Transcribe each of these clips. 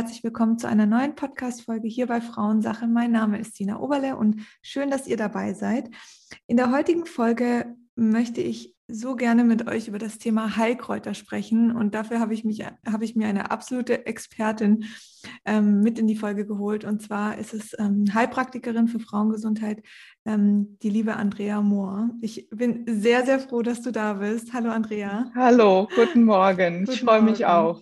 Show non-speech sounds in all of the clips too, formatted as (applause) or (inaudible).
herzlich willkommen zu einer neuen Podcast-Folge hier bei Frauensache. Mein Name ist Sina Oberle und schön, dass ihr dabei seid. In der heutigen Folge möchte ich so gerne mit euch über das Thema Heilkräuter sprechen und dafür habe ich mich habe ich mir eine absolute Expertin ähm, mit in die Folge geholt und zwar ist es ähm, Heilpraktikerin für Frauengesundheit ähm, die liebe Andrea Mohr. Ich bin sehr sehr froh, dass du da bist. Hallo Andrea. Hallo, guten Morgen. Guten ich freue mich auch.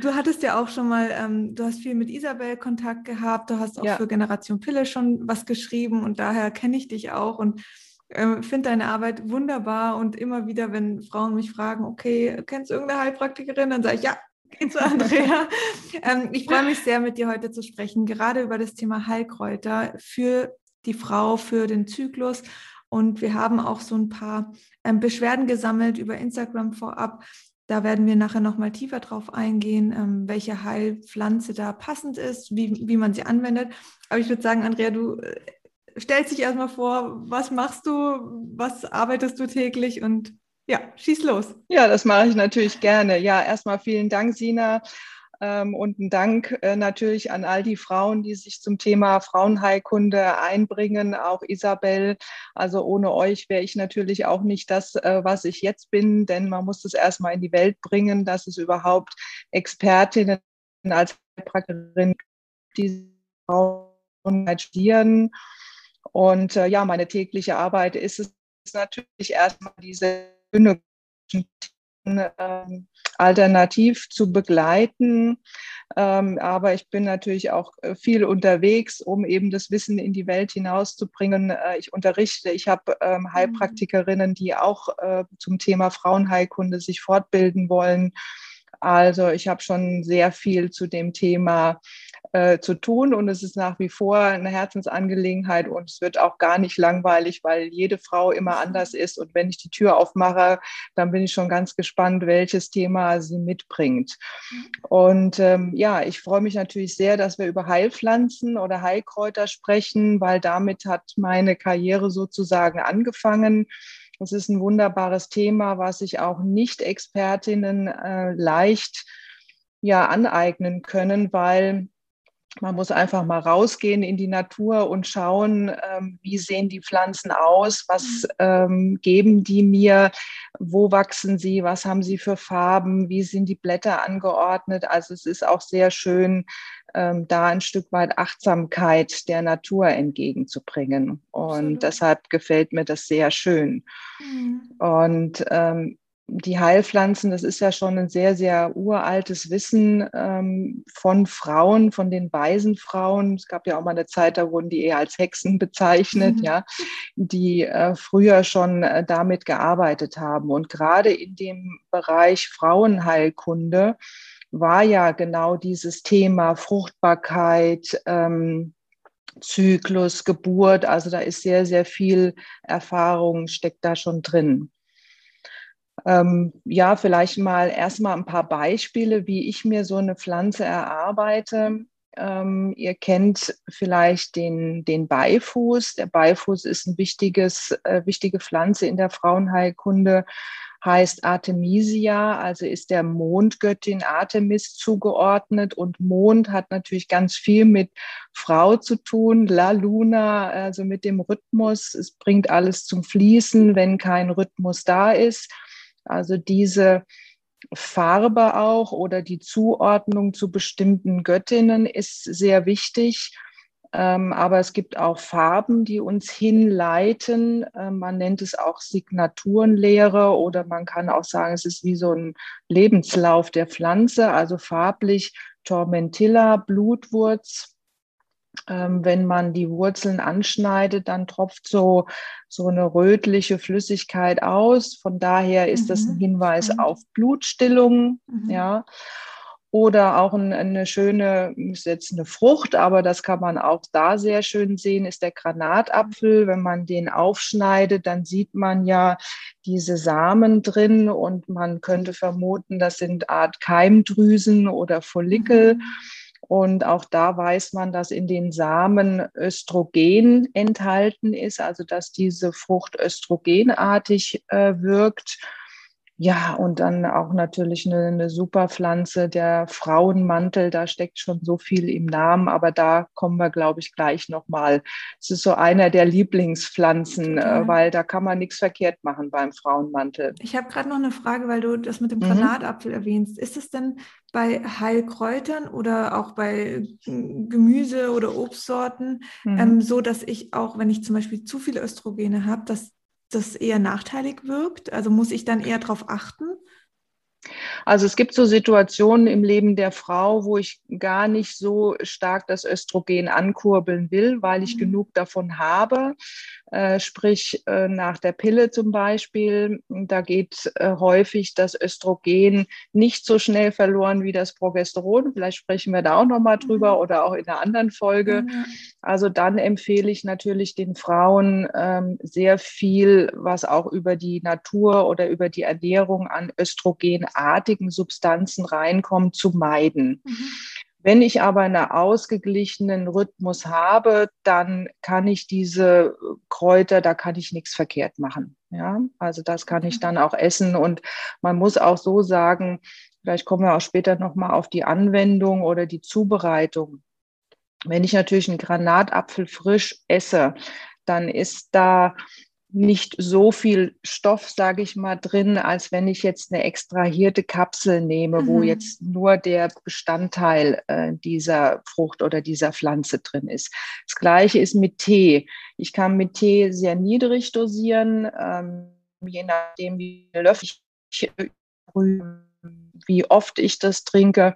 Du hattest ja auch schon mal, ähm, du hast viel mit Isabel Kontakt gehabt, du hast auch ja. für Generation Pille schon was geschrieben und daher kenne ich dich auch und äh, finde deine Arbeit wunderbar und immer wieder, wenn Frauen mich fragen, okay, kennst du irgendeine Heilpraktikerin, dann sage ich ja, geh zu Andrea. (laughs) ähm, ich freue mich sehr, mit dir heute zu sprechen, gerade über das Thema Heilkräuter für die Frau, für den Zyklus. Und wir haben auch so ein paar ähm, Beschwerden gesammelt über Instagram vorab. Da werden wir nachher nochmal tiefer drauf eingehen, ähm, welche Heilpflanze da passend ist, wie, wie man sie anwendet. Aber ich würde sagen, Andrea, du äh, stellst dich erstmal vor, was machst du, was arbeitest du täglich und ja, schieß los. Ja, das mache ich natürlich gerne. Ja, erstmal vielen Dank, Sina. Ähm, und ein Dank äh, natürlich an all die Frauen, die sich zum Thema Frauenheilkunde einbringen, auch Isabel. Also ohne euch wäre ich natürlich auch nicht das, äh, was ich jetzt bin, denn man muss das erstmal in die Welt bringen, dass es überhaupt Expertinnen als Heilpraktikerin die Frauen studieren und äh, ja, meine tägliche Arbeit ist es natürlich erstmal diese ähm, alternativ zu begleiten. Ähm, aber ich bin natürlich auch äh, viel unterwegs, um eben das Wissen in die Welt hinauszubringen. Äh, ich unterrichte, ich habe ähm, mhm. Heilpraktikerinnen, die auch äh, zum Thema Frauenheilkunde sich fortbilden wollen. Also ich habe schon sehr viel zu dem Thema äh, zu tun und es ist nach wie vor eine Herzensangelegenheit und es wird auch gar nicht langweilig, weil jede Frau immer anders ist und wenn ich die Tür aufmache, dann bin ich schon ganz gespannt, welches Thema sie mitbringt. Und ähm, ja, ich freue mich natürlich sehr, dass wir über Heilpflanzen oder Heilkräuter sprechen, weil damit hat meine Karriere sozusagen angefangen. Das ist ein wunderbares Thema, was sich auch Nicht-Expertinnen äh, leicht ja aneignen können, weil man muss einfach mal rausgehen in die Natur und schauen, ähm, wie sehen die Pflanzen aus, was mhm. ähm, geben die mir, wo wachsen sie, was haben sie für Farben, wie sind die Blätter angeordnet. Also es ist auch sehr schön, ähm, da ein Stück weit Achtsamkeit der Natur entgegenzubringen. Und Absolut. deshalb gefällt mir das sehr schön. Mhm. Und ähm, die Heilpflanzen, das ist ja schon ein sehr, sehr uraltes Wissen ähm, von Frauen, von den weisen Frauen. Es gab ja auch mal eine Zeit, da wurden die eher als Hexen bezeichnet, mhm. ja, die äh, früher schon äh, damit gearbeitet haben. Und gerade in dem Bereich Frauenheilkunde war ja genau dieses Thema Fruchtbarkeit, ähm, Zyklus, Geburt. Also da ist sehr, sehr viel Erfahrung, steckt da schon drin. Ähm, ja, vielleicht mal erstmal ein paar Beispiele, wie ich mir so eine Pflanze erarbeite. Ähm, ihr kennt vielleicht den, den Beifuß. Der Beifuß ist ein wichtiges, äh, wichtige Pflanze in der Frauenheilkunde heißt Artemisia, also ist der Mondgöttin Artemis zugeordnet und Mond hat natürlich ganz viel mit Frau zu tun, La Luna, also mit dem Rhythmus. Es bringt alles zum Fließen, wenn kein Rhythmus da ist. Also diese Farbe auch oder die Zuordnung zu bestimmten Göttinnen ist sehr wichtig. Ähm, aber es gibt auch Farben, die uns hinleiten. Ähm, man nennt es auch Signaturenlehre oder man kann auch sagen, es ist wie so ein Lebenslauf der Pflanze, also farblich Tormentilla, Blutwurz. Ähm, wenn man die Wurzeln anschneidet, dann tropft so, so eine rötliche Flüssigkeit aus. Von daher ist mhm. das ein mhm. Hinweis mhm. auf Blutstillung. Mhm. Ja. Oder auch eine schöne, ist jetzt eine Frucht, aber das kann man auch da sehr schön sehen, ist der Granatapfel. Wenn man den aufschneidet, dann sieht man ja diese Samen drin und man könnte vermuten, das sind Art Keimdrüsen oder Follikel. Mhm. Und auch da weiß man, dass in den Samen Östrogen enthalten ist, also dass diese Frucht östrogenartig äh, wirkt. Ja, und dann auch natürlich eine, eine super Pflanze, der Frauenmantel, da steckt schon so viel im Namen, aber da kommen wir, glaube ich, gleich nochmal. Es ist so einer der Lieblingspflanzen, ja. Äh, weil da kann man nichts verkehrt machen beim Frauenmantel. Ich habe gerade noch eine Frage, weil du das mit dem mhm. Granatapfel erwähnst. Ist es denn bei Heilkräutern oder auch bei Gemüse oder Obstsorten mhm. ähm, so, dass ich auch, wenn ich zum Beispiel zu viele Östrogene habe, dass das eher nachteilig wirkt? Also muss ich dann eher darauf achten? Also es gibt so Situationen im Leben der Frau, wo ich gar nicht so stark das Östrogen ankurbeln will, weil ich mhm. genug davon habe. Äh, sprich äh, nach der Pille zum Beispiel, da geht äh, häufig das Östrogen nicht so schnell verloren wie das Progesteron. Vielleicht sprechen wir da auch nochmal drüber mhm. oder auch in einer anderen Folge. Mhm. Also dann empfehle ich natürlich den Frauen ähm, sehr viel, was auch über die Natur oder über die Ernährung an östrogenartigen Substanzen reinkommt, zu meiden. Mhm. Wenn ich aber einen ausgeglichenen Rhythmus habe, dann kann ich diese Kräuter, da kann ich nichts verkehrt machen. Ja, also das kann ich dann auch essen. Und man muss auch so sagen, vielleicht kommen wir auch später nochmal auf die Anwendung oder die Zubereitung. Wenn ich natürlich einen Granatapfel frisch esse, dann ist da nicht so viel Stoff, sage ich mal, drin, als wenn ich jetzt eine extrahierte Kapsel nehme, mhm. wo jetzt nur der Bestandteil äh, dieser Frucht oder dieser Pflanze drin ist. Das gleiche ist mit Tee. Ich kann mit Tee sehr niedrig dosieren, ähm, je nachdem, wie Löffel ich, wie oft ich das trinke.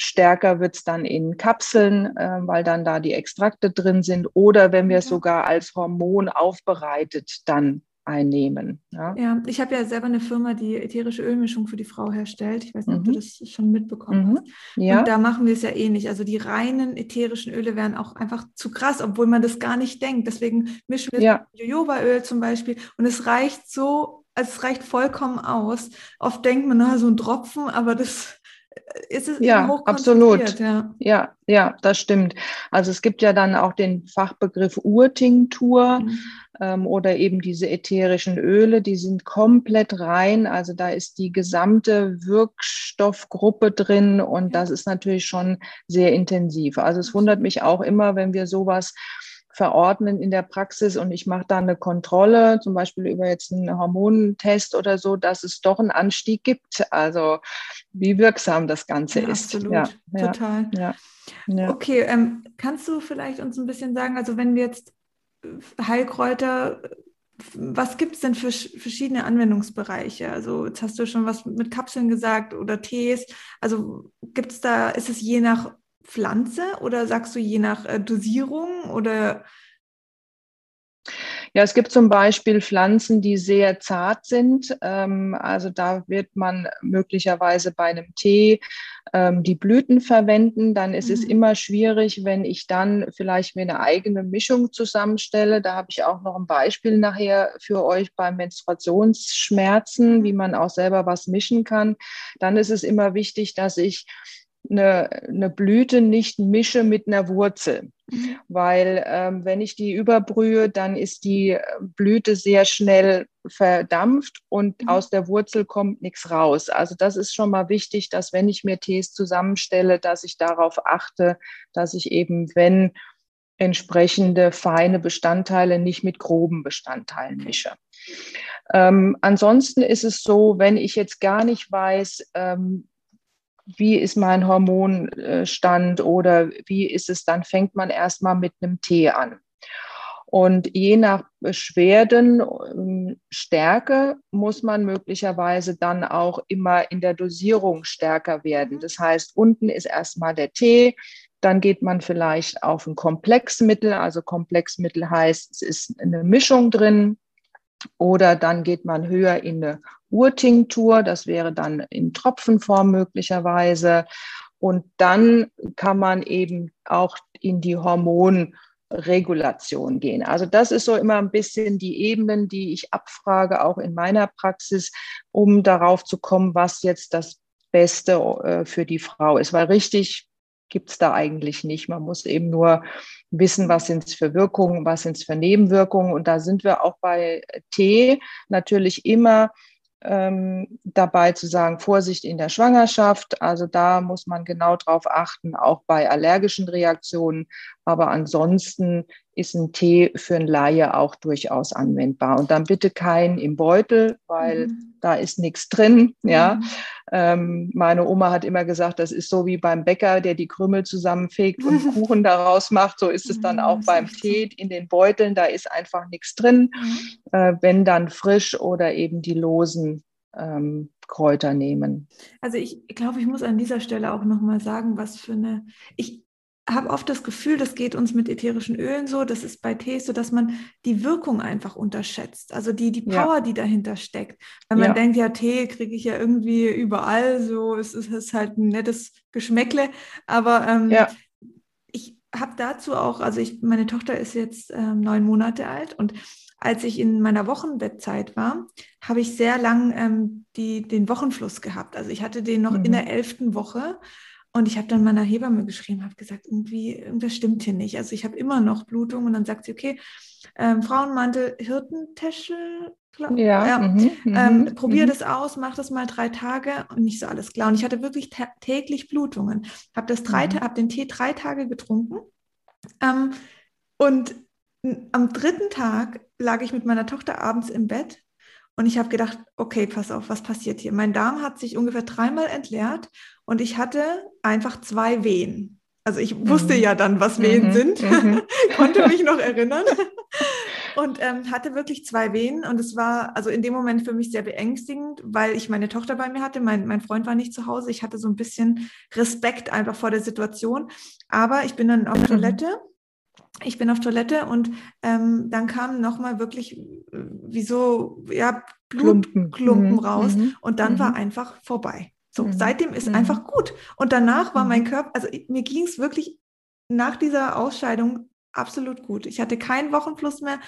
Stärker wird es dann in Kapseln, äh, weil dann da die Extrakte drin sind. Oder wenn wir es sogar als Hormon aufbereitet dann einnehmen. Ja, ja ich habe ja selber eine Firma, die ätherische Ölmischung für die Frau herstellt. Ich weiß nicht, mhm. ob du mhm. das schon mitbekommen mhm. hast. Ja. Und da machen wir es ja ähnlich. Also die reinen ätherischen Öle wären auch einfach zu krass, obwohl man das gar nicht denkt. Deswegen mischen wir ja. Jojobaöl zum Beispiel und es reicht so, also es reicht vollkommen aus. Oft denkt man, na, so ein Tropfen, aber das ist es ja, absolut. Ja. ja, ja, das stimmt. Also es gibt ja dann auch den Fachbegriff Urtinktur mhm. ähm, oder eben diese ätherischen Öle, die sind komplett rein. Also da ist die gesamte Wirkstoffgruppe drin und das ist natürlich schon sehr intensiv. Also es wundert mich auch immer, wenn wir sowas verordnen in der Praxis und ich mache da eine Kontrolle, zum Beispiel über jetzt einen Hormonentest oder so, dass es doch einen Anstieg gibt. Also wie wirksam das Ganze ja, ist. Absolut, ja, total. Ja, ja, Okay, ähm, kannst du vielleicht uns ein bisschen sagen, also wenn wir jetzt Heilkräuter was gibt es denn für verschiedene Anwendungsbereiche? Also jetzt hast du schon was mit Kapseln gesagt oder Tees. Also gibt es da, ist es je nach Pflanze oder sagst du je nach äh, Dosierung oder? Ja, es gibt zum Beispiel Pflanzen, die sehr zart sind. Ähm, also da wird man möglicherweise bei einem Tee ähm, die Blüten verwenden. Dann ist mhm. es immer schwierig, wenn ich dann vielleicht mir eine eigene Mischung zusammenstelle. Da habe ich auch noch ein Beispiel nachher für euch bei Menstruationsschmerzen, wie man auch selber was mischen kann. Dann ist es immer wichtig, dass ich eine, eine Blüte nicht mische mit einer Wurzel. Mhm. Weil ähm, wenn ich die überbrühe, dann ist die Blüte sehr schnell verdampft und mhm. aus der Wurzel kommt nichts raus. Also das ist schon mal wichtig, dass wenn ich mir Tees zusammenstelle, dass ich darauf achte, dass ich eben, wenn entsprechende feine Bestandteile nicht mit groben Bestandteilen mische. Ähm, ansonsten ist es so, wenn ich jetzt gar nicht weiß, ähm, wie ist mein Hormonstand oder wie ist es, dann fängt man erstmal mit einem Tee an. Und je nach Beschwerdenstärke ähm, muss man möglicherweise dann auch immer in der Dosierung stärker werden. Das heißt, unten ist erstmal der Tee, dann geht man vielleicht auf ein Komplexmittel. Also Komplexmittel heißt, es ist eine Mischung drin. Oder dann geht man höher in eine Urtinktur, das wäre dann in Tropfenform möglicherweise. Und dann kann man eben auch in die Hormonregulation gehen. Also das ist so immer ein bisschen die Ebenen, die ich abfrage, auch in meiner Praxis, um darauf zu kommen, was jetzt das Beste äh, für die Frau ist. Weil richtig gibt es da eigentlich nicht. Man muss eben nur wissen, was sind es für Wirkungen, was sind es für Nebenwirkungen. Und da sind wir auch bei Tee natürlich immer ähm, dabei zu sagen, Vorsicht in der Schwangerschaft. Also da muss man genau drauf achten, auch bei allergischen Reaktionen. Aber ansonsten ist ein Tee für ein Laie auch durchaus anwendbar. Und dann bitte keinen im Beutel, weil mhm. da ist nichts drin. Ja. Mhm. Ähm, meine Oma hat immer gesagt, das ist so wie beim Bäcker, der die Krümel zusammenfegt und (laughs) Kuchen daraus macht. So ist es dann auch beim Tee in den Beuteln. Da ist einfach nichts drin. Mhm. Äh, wenn dann frisch oder eben die losen ähm, Kräuter nehmen. Also ich glaube, ich muss an dieser Stelle auch nochmal sagen, was für eine, ich, habe oft das Gefühl, das geht uns mit ätherischen Ölen so, das ist bei Tees so, dass man die Wirkung einfach unterschätzt, also die, die Power, ja. die dahinter steckt. Weil man ja. denkt, ja, Tee kriege ich ja irgendwie überall, so es ist, es ist halt ein nettes Geschmäckle, aber ähm, ja. ich habe dazu auch, also ich, meine Tochter ist jetzt ähm, neun Monate alt und als ich in meiner Wochenbettzeit war, habe ich sehr lang ähm, die, den Wochenfluss gehabt. Also ich hatte den noch mhm. in der elften Woche und ich habe dann meiner Hebamme geschrieben, habe gesagt, irgendwie, irgendwas stimmt hier nicht. Also ich habe immer noch Blutung und dann sagt sie, okay, ähm, Frauenmantel, Hirtentäschel, ja, ja. Mhm, ähm, mhm, probier mhm. das aus, mach das mal drei Tage und nicht so alles klar. Und ich hatte wirklich täglich Blutungen. Habe das drei, mhm. hab den Tee drei Tage getrunken. Ähm, und am dritten Tag lag ich mit meiner Tochter abends im Bett und ich habe gedacht, okay, pass auf, was passiert hier? Mein Darm hat sich ungefähr dreimal entleert und ich hatte einfach zwei Wehen. Also ich wusste mhm. ja dann, was Wehen mhm. sind, mhm. (laughs) konnte mich noch erinnern und ähm, hatte wirklich zwei Wehen und es war also in dem Moment für mich sehr beängstigend, weil ich meine Tochter bei mir hatte, mein, mein Freund war nicht zu Hause, ich hatte so ein bisschen Respekt einfach vor der Situation, aber ich bin dann auf mhm. Toilette ich bin auf Toilette und ähm, dann kamen nochmal wirklich äh, wie so ja, Blutklumpen mhm. raus mhm. und dann mhm. war einfach vorbei. So, mhm. seitdem ist mhm. einfach gut. Und danach war mein mhm. Körper, also mir ging es wirklich nach dieser Ausscheidung absolut gut. Ich hatte keinen Wochenfluss mehr.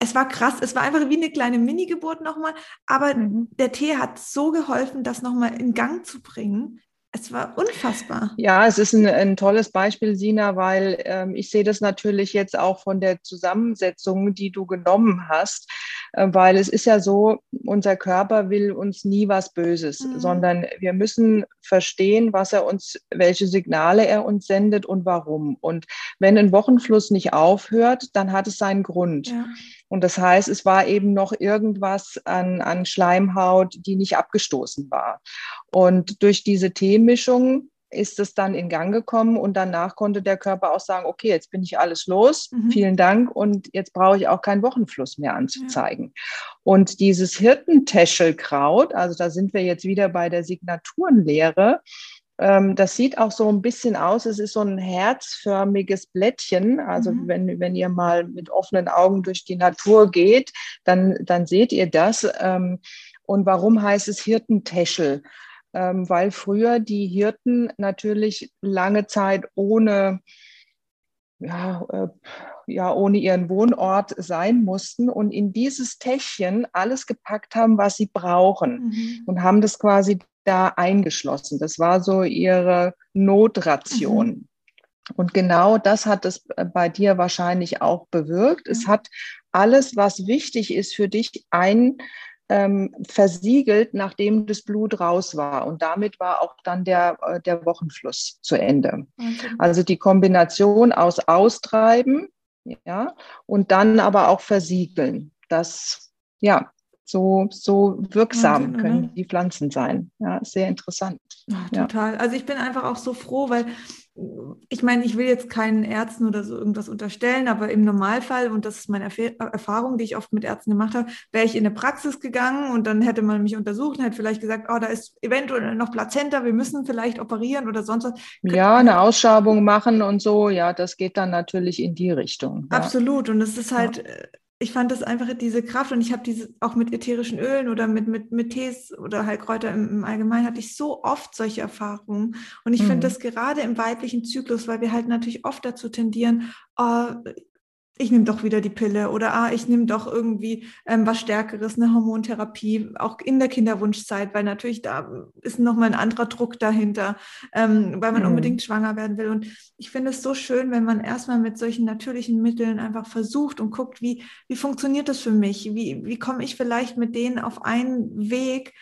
Es war krass, es war einfach wie eine kleine Mini-Geburt nochmal, aber der Tee hat so geholfen, das nochmal in Gang zu bringen. Es war unfassbar. Ja, es ist ein, ein tolles Beispiel, Sina, weil ähm, ich sehe das natürlich jetzt auch von der Zusammensetzung, die du genommen hast, weil es ist ja so, unser Körper will uns nie was Böses, mhm. sondern wir müssen verstehen, was er uns, welche Signale er uns sendet und warum. Und wenn ein Wochenfluss nicht aufhört, dann hat es seinen Grund. Ja. Und das heißt, es war eben noch irgendwas an, an Schleimhaut, die nicht abgestoßen war. Und durch diese Teemischung ist es dann in Gang gekommen und danach konnte der Körper auch sagen, okay, jetzt bin ich alles los, mhm. vielen Dank und jetzt brauche ich auch keinen Wochenfluss mehr anzuzeigen. Ja. Und dieses Hirtentäschelkraut, also da sind wir jetzt wieder bei der Signaturenlehre, ähm, das sieht auch so ein bisschen aus. Es ist so ein herzförmiges Blättchen. Also mhm. wenn, wenn ihr mal mit offenen Augen durch die Natur geht, dann, dann seht ihr das. Ähm, und warum heißt es Hirtentäschel? Ähm, weil früher die Hirten natürlich lange Zeit ohne ja, äh, ja ohne ihren Wohnort sein mussten und in dieses Täschchen alles gepackt haben, was sie brauchen mhm. und haben das quasi da eingeschlossen. Das war so ihre Notration. Mhm. Und genau das hat es äh, bei dir wahrscheinlich auch bewirkt. Mhm. Es hat alles, was wichtig ist für dich, ein ähm, versiegelt, nachdem das Blut raus war. Und damit war auch dann der, äh, der Wochenfluss zu Ende. Okay. Also die Kombination aus Austreiben, ja, und dann aber auch versiegeln. Das, ja, so, so wirksam Wahnsinn, können die Pflanzen sein. Ja, sehr interessant. Ach, total. Ja. Also ich bin einfach auch so froh, weil ich meine, ich will jetzt keinen Ärzten oder so irgendwas unterstellen, aber im Normalfall, und das ist meine Erfahrung, die ich oft mit Ärzten gemacht habe, wäre ich in eine Praxis gegangen und dann hätte man mich untersucht und hätte vielleicht gesagt, oh, da ist eventuell noch Plazenta, wir müssen vielleicht operieren oder sonst was. Ja, eine Ausschabung machen und so, ja, das geht dann natürlich in die Richtung. Ja. Absolut. Und es ist halt, ja ich fand das einfach diese Kraft und ich habe diese auch mit ätherischen Ölen oder mit, mit, mit Tees oder Heilkräuter im, im Allgemeinen hatte ich so oft solche Erfahrungen. Und ich mhm. finde das gerade im weiblichen Zyklus, weil wir halt natürlich oft dazu tendieren, oh, ich nehme doch wieder die Pille oder ah, ich nehme doch irgendwie ähm, was Stärkeres, eine Hormontherapie, auch in der Kinderwunschzeit, weil natürlich da ist nochmal ein anderer Druck dahinter, ähm, weil man mhm. unbedingt schwanger werden will. Und ich finde es so schön, wenn man erstmal mit solchen natürlichen Mitteln einfach versucht und guckt, wie, wie funktioniert das für mich? Wie, wie komme ich vielleicht mit denen auf einen Weg,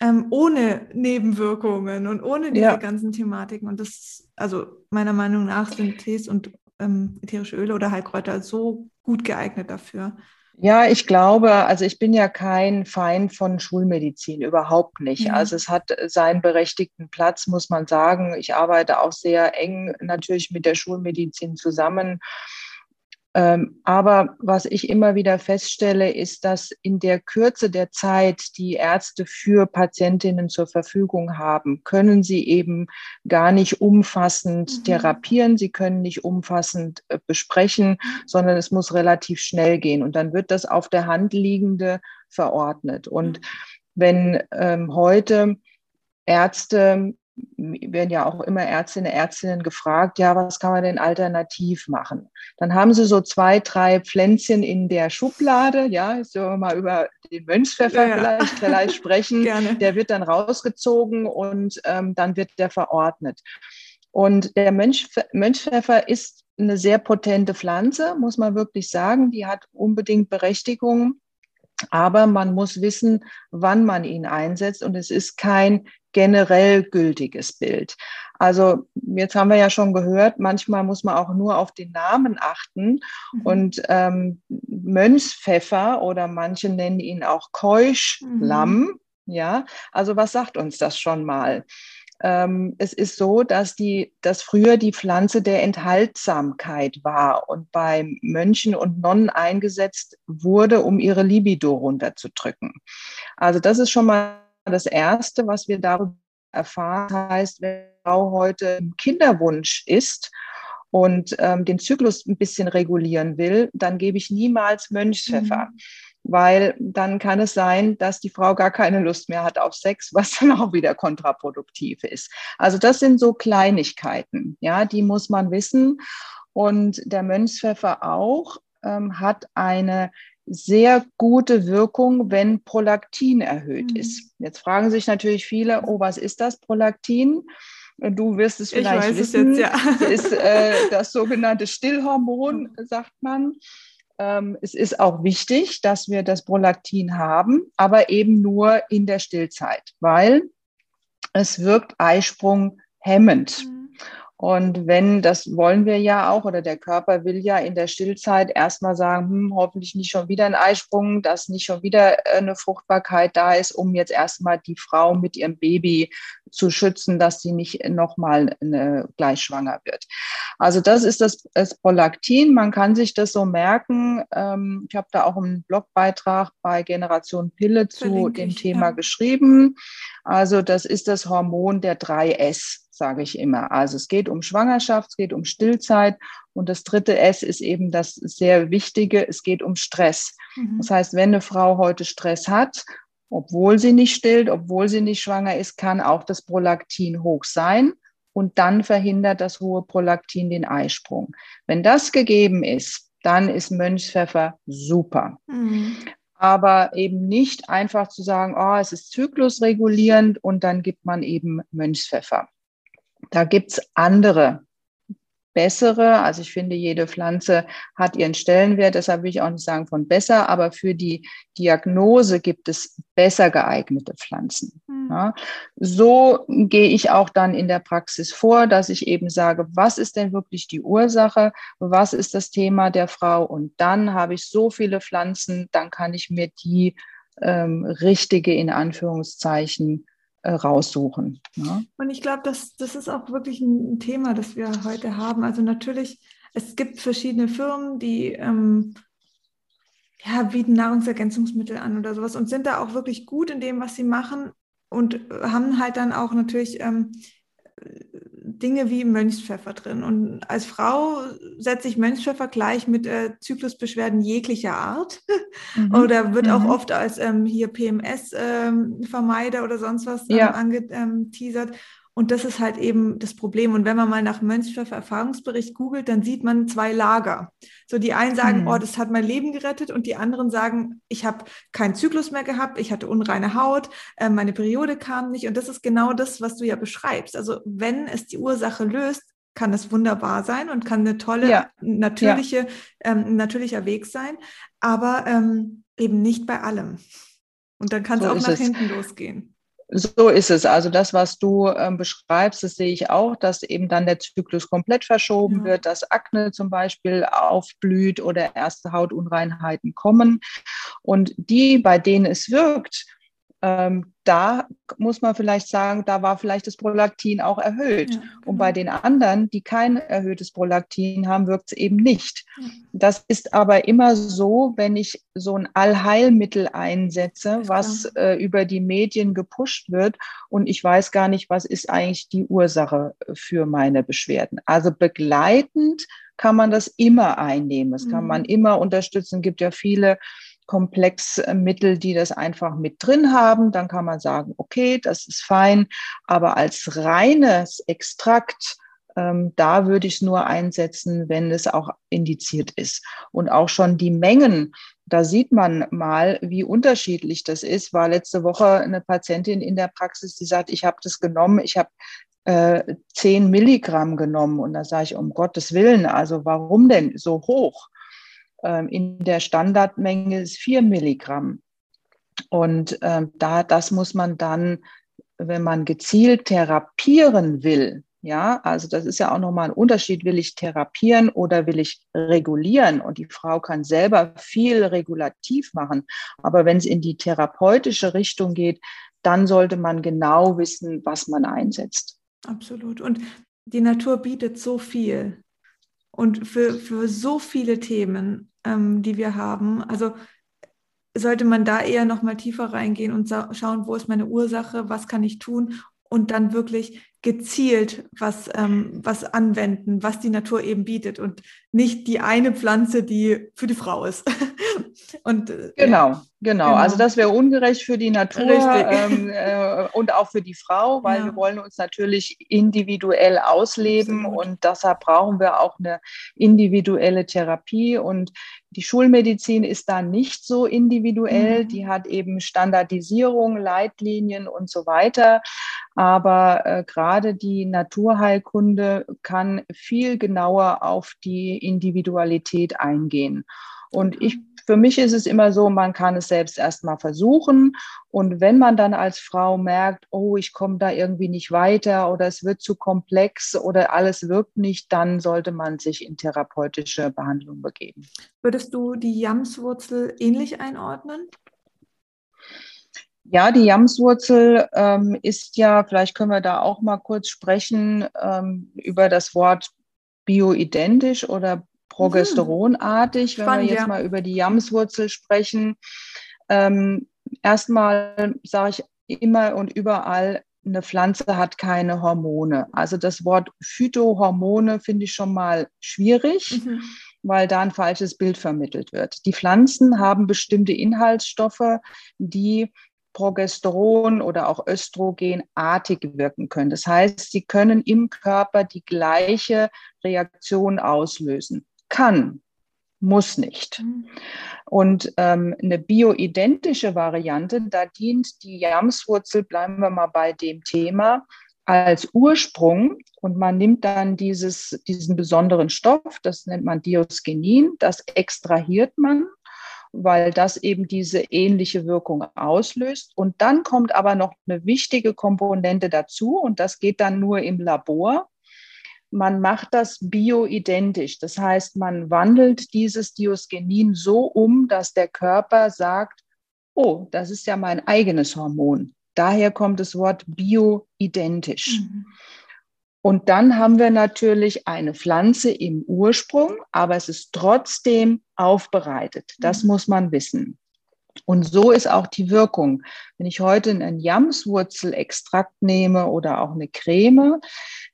ähm, ohne Nebenwirkungen und ohne diese ja. ganzen Thematiken. Und das, also meiner Meinung nach sind Tees und ähm, ätherische Öle oder Heilkräuter so gut geeignet dafür. Ja, ich glaube, also ich bin ja kein Feind von Schulmedizin, überhaupt nicht. Ja. Also es hat seinen berechtigten Platz, muss man sagen. Ich arbeite auch sehr eng natürlich mit der Schulmedizin zusammen. Ähm, aber was ich immer wieder feststelle, ist, dass in der Kürze der Zeit, die Ärzte für Patientinnen zur Verfügung haben, können sie eben gar nicht umfassend mhm. therapieren, sie können nicht umfassend äh, besprechen, sondern es muss relativ schnell gehen. Und dann wird das auf der Hand liegende verordnet. Und mhm. wenn ähm, heute Ärzte werden ja auch immer Ärztinnen, Ärztinnen gefragt, ja, was kann man denn alternativ machen? Dann haben sie so zwei, drei Pflänzchen in der Schublade, ja, sollen wir mal über den Mönchspfeffer ja, ja. vielleicht, vielleicht (laughs) sprechen. der wird dann rausgezogen und ähm, dann wird der verordnet. Und der Mönch, Mönchspfeffer ist eine sehr potente Pflanze, muss man wirklich sagen. Die hat unbedingt Berechtigung. Aber man muss wissen, wann man ihn einsetzt. Und es ist kein generell gültiges Bild. Also jetzt haben wir ja schon gehört, manchmal muss man auch nur auf den Namen achten. Mhm. Und ähm, Mönchspfeffer oder manche nennen ihn auch Keuschlamm. Mhm. Ja, also was sagt uns das schon mal? Ähm, es ist so, dass, die, dass früher die Pflanze der Enthaltsamkeit war und bei Mönchen und Nonnen eingesetzt wurde, um ihre Libido runterzudrücken. Also das ist schon mal das Erste, was wir darüber erfahren, heißt, wenn Frau heute Kinderwunsch ist und ähm, den Zyklus ein bisschen regulieren will, dann gebe ich niemals Mönchspfeffer. Mhm. Weil dann kann es sein, dass die Frau gar keine Lust mehr hat auf Sex, was dann auch wieder kontraproduktiv ist. Also das sind so Kleinigkeiten, ja, die muss man wissen. Und der Mönchspfeffer auch ähm, hat eine sehr gute Wirkung, wenn Prolaktin erhöht mhm. ist. Jetzt fragen sich natürlich viele, oh, was ist das Prolaktin? Du wirst es vielleicht ich weiß wissen. Es jetzt, ja. Das ist äh, (laughs) das sogenannte Stillhormon, sagt man. Ähm, es ist auch wichtig, dass wir das Prolaktin haben, aber eben nur in der Stillzeit, weil es wirkt Eisprung hemmend. Mhm. Und wenn, das wollen wir ja auch, oder der Körper will ja in der Stillzeit erstmal sagen, hm, hoffentlich nicht schon wieder ein Eisprung, dass nicht schon wieder äh, eine Fruchtbarkeit da ist, um jetzt erstmal die Frau mit ihrem Baby zu schützen, dass sie nicht nochmal gleich schwanger wird. Also das ist das, das Prolaktin. Man kann sich das so merken. Ähm, ich habe da auch einen Blogbeitrag bei Generation Pille zu dem ich, Thema ja. geschrieben. Also das ist das Hormon der 3S sage ich immer. Also es geht um Schwangerschaft, es geht um Stillzeit und das dritte S ist eben das sehr Wichtige, es geht um Stress. Mhm. Das heißt, wenn eine Frau heute Stress hat, obwohl sie nicht stillt, obwohl sie nicht schwanger ist, kann auch das Prolaktin hoch sein und dann verhindert das hohe Prolaktin den Eisprung. Wenn das gegeben ist, dann ist Mönchspfeffer super. Mhm aber eben nicht einfach zu sagen, oh, es ist zyklusregulierend und dann gibt man eben Mönchspfeffer. Da gibt's andere bessere. Also ich finde, jede Pflanze hat ihren Stellenwert. Deshalb will ich auch nicht sagen von besser, aber für die Diagnose gibt es besser geeignete Pflanzen. Mhm. Ja. So gehe ich auch dann in der Praxis vor, dass ich eben sage, was ist denn wirklich die Ursache? Was ist das Thema der Frau? Und dann habe ich so viele Pflanzen, dann kann ich mir die ähm, richtige in Anführungszeichen raussuchen. Ja. Und ich glaube, das, das ist auch wirklich ein Thema, das wir heute haben. Also natürlich, es gibt verschiedene Firmen, die ähm, ja, bieten Nahrungsergänzungsmittel an oder sowas und sind da auch wirklich gut in dem, was sie machen und haben halt dann auch natürlich ähm, Dinge wie Mönchspfeffer drin. Und als Frau setze ich Mönchspfeffer gleich mit äh, Zyklusbeschwerden jeglicher Art. (laughs) Mhm. oder wird mhm. auch oft als ähm, hier PMS-Vermeider ähm, oder sonst was ähm, ja. angeteasert. Und das ist halt eben das Problem. Und wenn man mal nach Mönchsdorfer Erfahrungsbericht googelt, dann sieht man zwei Lager. So die einen sagen, mhm. oh, das hat mein Leben gerettet und die anderen sagen, ich habe keinen Zyklus mehr gehabt, ich hatte unreine Haut, äh, meine Periode kam nicht. Und das ist genau das, was du ja beschreibst. Also wenn es die Ursache löst, kann es wunderbar sein und kann eine tolle, ja. natürliche, ja. Ähm, natürlicher Weg sein, aber ähm, eben nicht bei allem. Und dann kann so es auch nach es. hinten losgehen. So ist es. Also das, was du ähm, beschreibst, das sehe ich auch, dass eben dann der Zyklus komplett verschoben ja. wird, dass Akne zum Beispiel aufblüht oder erste Hautunreinheiten kommen. Und die, bei denen es wirkt, ähm, da muss man vielleicht sagen, da war vielleicht das Prolaktin auch erhöht. Ja, genau. Und bei den anderen, die kein erhöhtes Prolaktin haben, wirkt es eben nicht. Das ist aber immer so, wenn ich so ein Allheilmittel einsetze, was äh, über die Medien gepusht wird und ich weiß gar nicht, was ist eigentlich die Ursache für meine Beschwerden. Also begleitend kann man das immer einnehmen. Das kann man mhm. immer unterstützen. Es gibt ja viele Komplexmittel, die das einfach mit drin haben, dann kann man sagen, okay, das ist fein. Aber als reines Extrakt, ähm, da würde ich es nur einsetzen, wenn es auch indiziert ist. Und auch schon die Mengen, da sieht man mal, wie unterschiedlich das ist. War letzte Woche eine Patientin in der Praxis, die sagt, ich habe das genommen, ich habe äh, 10 Milligramm genommen. Und da sage ich, um Gottes Willen, also warum denn so hoch? Ähm, in der Standardmenge ist vier Milligramm. Und ähm, da, das muss man dann, wenn man gezielt therapieren will, ja, also das ist ja auch nochmal ein Unterschied. Will ich therapieren oder will ich regulieren? Und die Frau kann selber viel regulativ machen. Aber wenn es in die therapeutische Richtung geht, dann sollte man genau wissen, was man einsetzt. Absolut. Und die Natur bietet so viel und für, für so viele Themen ähm, die wir haben. Also sollte man da eher noch mal tiefer reingehen und schauen, wo ist meine Ursache, was kann ich tun und dann wirklich gezielt was, ähm, was anwenden, was die Natur eben bietet und nicht die eine Pflanze, die für die Frau ist. (laughs) und, äh, genau, genau, genau. Also das wäre ungerecht für die Natur ähm, äh, und auch für die Frau, weil ja. wir wollen uns natürlich individuell ausleben Absolut. und deshalb brauchen wir auch eine individuelle Therapie und die Schulmedizin ist da nicht so individuell, mhm. die hat eben Standardisierung, Leitlinien und so weiter. Aber äh, gerade die Naturheilkunde kann viel genauer auf die Individualität eingehen. Und ich, für mich ist es immer so, man kann es selbst erstmal versuchen. Und wenn man dann als Frau merkt, oh, ich komme da irgendwie nicht weiter oder es wird zu komplex oder alles wirkt nicht, dann sollte man sich in therapeutische Behandlung begeben. Würdest du die Jamswurzel ähnlich einordnen? Ja, die Jamswurzel ähm, ist ja, vielleicht können wir da auch mal kurz sprechen ähm, über das Wort bioidentisch oder progesteronartig, Spannend, wenn wir jetzt ja. mal über die Jamswurzel sprechen. Ähm, erstmal sage ich immer und überall, eine Pflanze hat keine Hormone. Also das Wort Phytohormone finde ich schon mal schwierig. Mhm weil da ein falsches Bild vermittelt wird. Die Pflanzen haben bestimmte Inhaltsstoffe, die Progesteron oder auch Östrogenartig wirken können. Das heißt, sie können im Körper die gleiche Reaktion auslösen. Kann, muss nicht. Mhm. Und ähm, eine bioidentische Variante, da dient die Jamswurzel, bleiben wir mal bei dem Thema, als Ursprung und man nimmt dann dieses, diesen besonderen Stoff, das nennt man Diosgenin, das extrahiert man weil das eben diese ähnliche Wirkung auslöst. Und dann kommt aber noch eine wichtige Komponente dazu und das geht dann nur im Labor. Man macht das bioidentisch. Das heißt, man wandelt dieses Diosgenin so um, dass der Körper sagt, oh, das ist ja mein eigenes Hormon. Daher kommt das Wort bioidentisch. Mhm. Und dann haben wir natürlich eine Pflanze im Ursprung, aber es ist trotzdem aufbereitet. Das mhm. muss man wissen. Und so ist auch die Wirkung. Wenn ich heute einen Jamswurzelextrakt nehme oder auch eine Creme,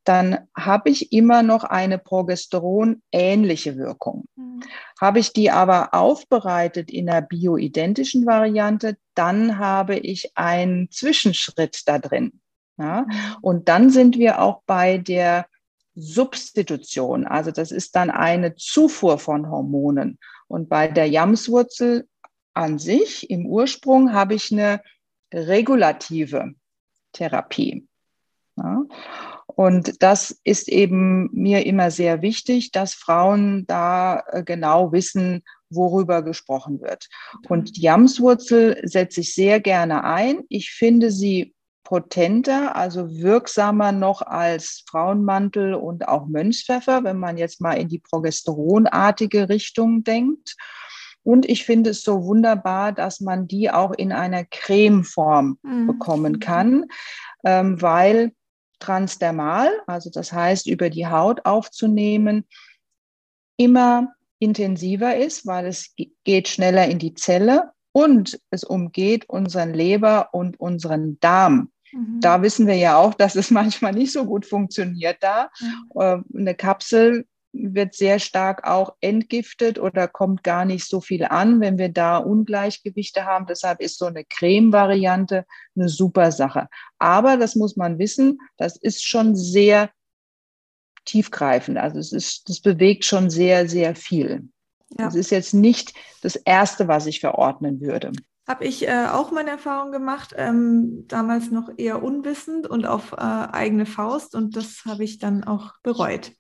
dann habe ich immer noch eine Progesteron-ähnliche Wirkung. Mhm. Habe ich die aber aufbereitet in einer bioidentischen Variante, dann habe ich einen Zwischenschritt da drin. Ja? Mhm. Und dann sind wir auch bei der Substitution. Also das ist dann eine Zufuhr von Hormonen. Und bei der Jamswurzel an sich im Ursprung habe ich eine regulative Therapie. Ja? Und das ist eben mir immer sehr wichtig, dass Frauen da äh, genau wissen, worüber gesprochen wird. Und die Jamswurzel setze ich sehr gerne ein. Ich finde sie potenter, also wirksamer noch als Frauenmantel und auch Mönchspfeffer, wenn man jetzt mal in die progesteronartige Richtung denkt. Und ich finde es so wunderbar, dass man die auch in einer Cremeform mhm. bekommen kann, ähm, weil transdermal, also das heißt über die Haut aufzunehmen, immer intensiver ist, weil es geht schneller in die Zelle und es umgeht unseren Leber und unseren Darm. Mhm. Da wissen wir ja auch, dass es (laughs) manchmal nicht so gut funktioniert da. Mhm. Eine Kapsel wird sehr stark auch entgiftet oder kommt gar nicht so viel an, wenn wir da Ungleichgewichte haben. Deshalb ist so eine Creme-Variante eine super Sache. Aber das muss man wissen, das ist schon sehr tiefgreifend. Also es ist, das bewegt schon sehr, sehr viel. Ja. Das ist jetzt nicht das Erste, was ich verordnen würde. Habe ich äh, auch meine Erfahrung gemacht, ähm, damals noch eher unwissend und auf äh, eigene Faust und das habe ich dann auch bereut,